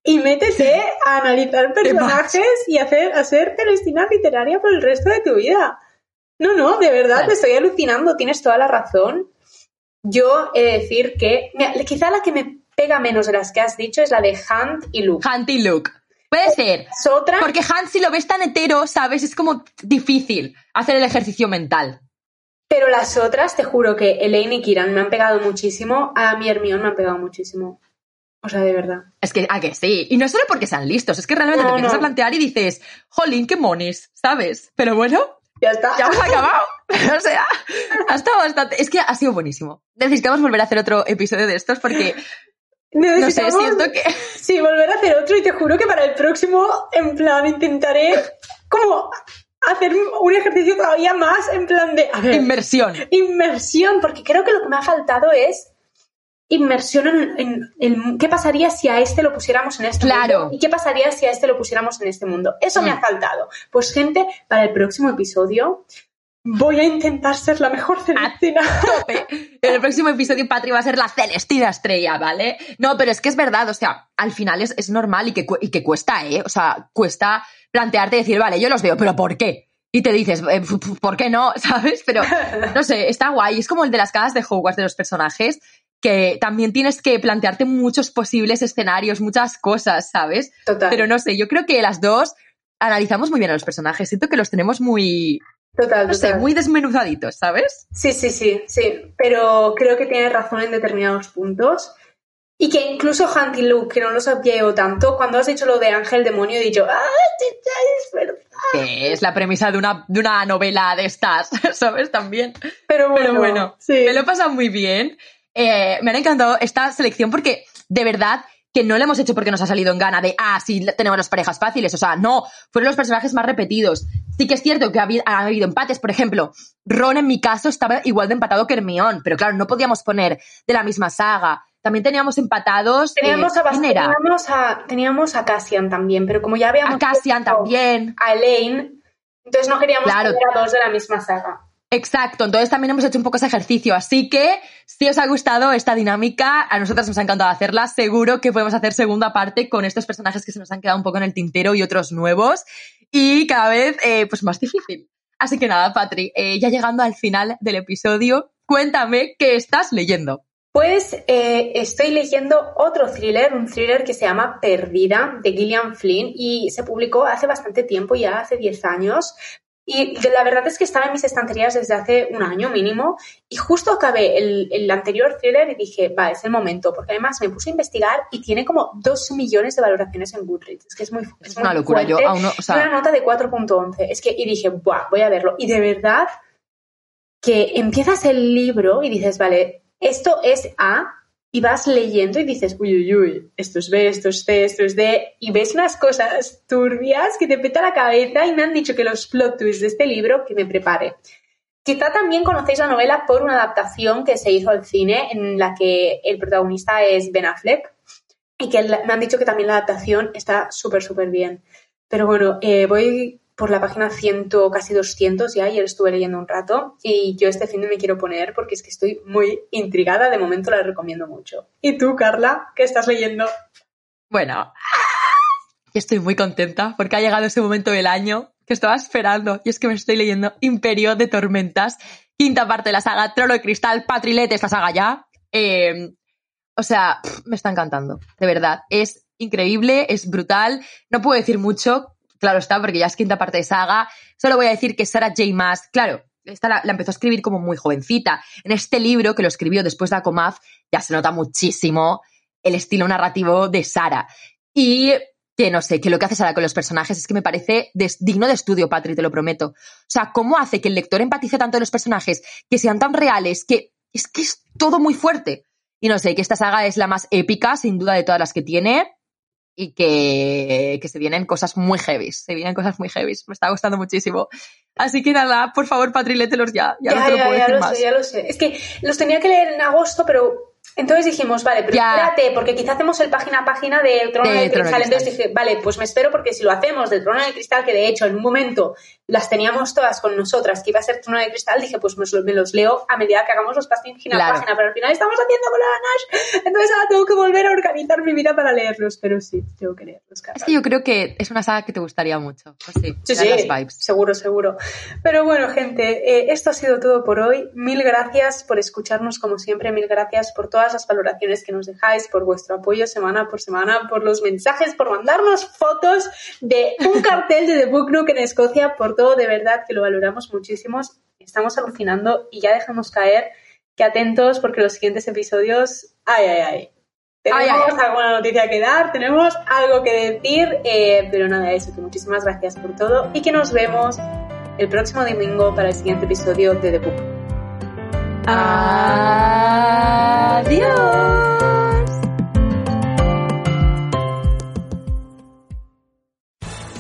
Speaker 2: y métete a analizar personajes y hacer, hacer Celestina literaria por el resto de tu vida. No, no, de verdad, te estoy alucinando, tienes toda la razón. Yo he de decir que, quizá la que me pega menos de las que has dicho es la de Hunt y Luke.
Speaker 1: Hunt y Luke. Puede ser.
Speaker 2: Las otras,
Speaker 1: Porque Hans, si lo ves tan hetero, ¿sabes? Es como difícil hacer el ejercicio mental.
Speaker 2: pero las otras, te juro que Elaine y Kiran me han pegado muchísimo, a mi Hermione me han pegado muchísimo. O sea, de verdad.
Speaker 1: Es que, a que sí. Y no solo porque sean listos, es que realmente
Speaker 2: No,
Speaker 1: te empiezas
Speaker 2: no.
Speaker 1: a plantear y dices, jolín, qué monis, ¿sabes? Pero bueno,
Speaker 2: Ya está.
Speaker 1: ya hemos acabado. o sea, ha estado bastante. Es que ha sido buenísimo. Necesitamos volver a hacer otro episodio de estos porque, no sé, siento que.
Speaker 2: Sí, volver a hacer otro y te juro que para el próximo, en plan, intentaré como hacer un ejercicio todavía más en plan de, a ver,
Speaker 1: Inmersión.
Speaker 2: inmersión, porque creo que lo que me ha faltado es inmersión en, en- en qué pasaría si a este lo pusiéramos en este
Speaker 1: Claro.
Speaker 2: mundo y qué pasaría si a este lo pusiéramos en este mundo. Eso me
Speaker 1: Mm.
Speaker 2: ha faltado. Pues gente, para el próximo episodio voy a intentar ser la mejor Celestina.
Speaker 1: tope. En el próximo episodio Patri va a ser la Celestina estrella, ¿vale? No, pero es que es verdad, o sea, al final es, es normal y que, y que cuesta, ¿eh? O sea, cuesta plantearte y decir, vale, yo los veo, pero ¿por qué? Y te dices, eh, ¿por qué no? ¿Sabes? Pero, no sé, está guay. Es como el de las casas de Hogwarts de los personajes, que también tienes que plantearte muchos posibles escenarios, muchas cosas, ¿sabes?
Speaker 2: Total.
Speaker 1: Pero no sé, yo creo que las dos analizamos muy bien a los personajes. Siento que los tenemos muy,
Speaker 2: total,
Speaker 1: no sé, muy desmenuzaditos, ¿sabes?
Speaker 2: Sí, sí, sí, sí. Pero creo que tienes razón en determinados puntos. Y que incluso Hunty Luke, que no lo sabía yo tanto, cuando has dicho lo de Ángel Demonio, he dicho, ¡ah, es verdad!
Speaker 1: que es la premisa de una, de una novela de estas, ¿sabes? También.
Speaker 2: Pero bueno,
Speaker 1: Pero bueno,
Speaker 2: sí.
Speaker 1: me lo he pasado muy bien. Eh, me ha encantado esta selección porque, de verdad, que no lo hemos hecho porque nos ha salido en gana de, ah, sí, tenemos las parejas fáciles. O sea, no, fueron los personajes más repetidos. Sí que es cierto que ha habido, ha habido empates. Por ejemplo, Ron en mi caso estaba igual de empatado que Hermione, pero claro, no podíamos poner de la misma saga. También teníamos empatados.
Speaker 2: Teníamos,
Speaker 1: eh,
Speaker 2: teníamos, a, teníamos a Cassian también, pero como ya habíamos
Speaker 1: A Cassian también.
Speaker 2: a Elaine, entonces no queríamos
Speaker 1: Claro.
Speaker 2: poner a dos de la misma saga.
Speaker 1: Exacto, entonces también hemos hecho un poco ese ejercicio, así que si os ha gustado esta dinámica, a nosotras nos ha encantado hacerla, seguro que podemos hacer segunda parte con estos personajes que se nos han quedado un poco en el tintero y otros nuevos y cada vez eh, pues más difícil. Así que nada, Patri, eh, ya llegando al final del episodio, cuéntame qué estás leyendo.
Speaker 2: Pues eh, estoy leyendo otro thriller, un thriller que se llama Perdida, de Gillian Flynn, y se publicó hace bastante tiempo, ya hace 10 años. Y la verdad es que estaba en mis estanterías desde hace un año mínimo, y justo acabé el, el anterior thriller y dije, va, es el momento, porque además me puse a investigar y tiene como 2 millones de valoraciones en Goodreads. Es que es muy
Speaker 1: Es
Speaker 2: muy
Speaker 1: una locura, yo aún no, o sea,
Speaker 2: una nota de 4.11. Es que, y dije, Buah, voy a verlo. Y de verdad que empiezas el libro y dices, vale, esto es A, y vas leyendo y dices, uy, uy, uy, esto es B, esto es C, esto es D, y ves unas cosas turbias que te peta la cabeza y me han dicho que los plot twists de este libro, que me prepare. Quizá también conocéis la novela por una adaptación que se hizo al cine en la que el protagonista es Ben Affleck y que me han dicho que también la adaptación está súper, súper bien. Pero bueno, eh, voy por la página 100, casi 200 ya, ayer estuve leyendo un rato y yo este fin de me quiero poner porque es que estoy muy intrigada, de momento la recomiendo mucho. ¿Y tú, Carla, qué estás leyendo?
Speaker 1: Bueno, estoy muy contenta porque ha llegado ese momento del año que estaba esperando y es que me estoy leyendo Imperio de Tormentas, quinta parte de la saga Trono de Cristal, Patrilete, esta saga ya. Eh, o sea, me está encantando, de verdad. Es increíble, es brutal. No puedo decir mucho, claro está, porque ya es quinta parte de saga. Solo voy a decir que Sarah J. Maas, claro, esta la, empezó a escribir como muy jovencita. En este libro, que lo escribió después de Akomaz, ya se nota muchísimo el estilo narrativo de Sara. Y que no sé, que lo que hace Sara con los personajes es que me parece digno de estudio, Patri, te lo prometo. O sea, cómo hace que el lector empatice tanto de los personajes, que sean tan reales, que es que es todo muy fuerte. Y no sé, que esta saga es la más épica, sin duda, de todas las que tiene. Y que, que se vienen cosas muy heavy. Se vienen cosas muy heavy. Me está gustando muchísimo. Así que nada, por favor, Patri, lételos ya. Ya, no te lo puedo
Speaker 2: ya
Speaker 1: decir
Speaker 2: lo
Speaker 1: más.
Speaker 2: sé, ya lo sé. Es que los tenía que leer en agosto, pero entonces dijimos, vale, pero
Speaker 1: Ya.
Speaker 2: espérate, porque quizá hacemos el página a página de Trono
Speaker 1: De
Speaker 2: de,
Speaker 1: Trono
Speaker 2: Cristal. Entonces
Speaker 1: Cristal.
Speaker 2: dije, vale, pues me espero porque si lo hacemos del Trono de Cristal, que de hecho en un momento las teníamos todas con nosotras, que iba a ser Trono de Cristal, dije, pues me, los- leo a medida que hagamos los página
Speaker 1: Claro.
Speaker 2: a página, pero al final estamos haciendo con la Nash, entonces ahora tengo que volver a organizar mi vida para leerlos, pero sí, tengo que leerlos.
Speaker 1: Es que yo creo que es una saga que te gustaría mucho. Pues sí,
Speaker 2: sí,
Speaker 1: las vibes.
Speaker 2: seguro, seguro. Pero bueno, gente, eh, esto ha sido todo por hoy. Mil gracias por escucharnos como siempre, mil gracias por todas todas las valoraciones que nos dejáis, por vuestro apoyo semana por semana, por los mensajes, por mandarnos fotos de un cartel de The Book Nook en Escocia, por todo, de verdad que lo valoramos muchísimo. Estamos alucinando y ya dejamos caer que atentos porque los siguientes episodios, ay, ay, ay. Tenemos alguna noticia que dar, tenemos algo que decir, eh, pero nada, eso, que muchísimas gracias por todo y que nos vemos el próximo domingo para el siguiente episodio de The Book.
Speaker 1: Adiós.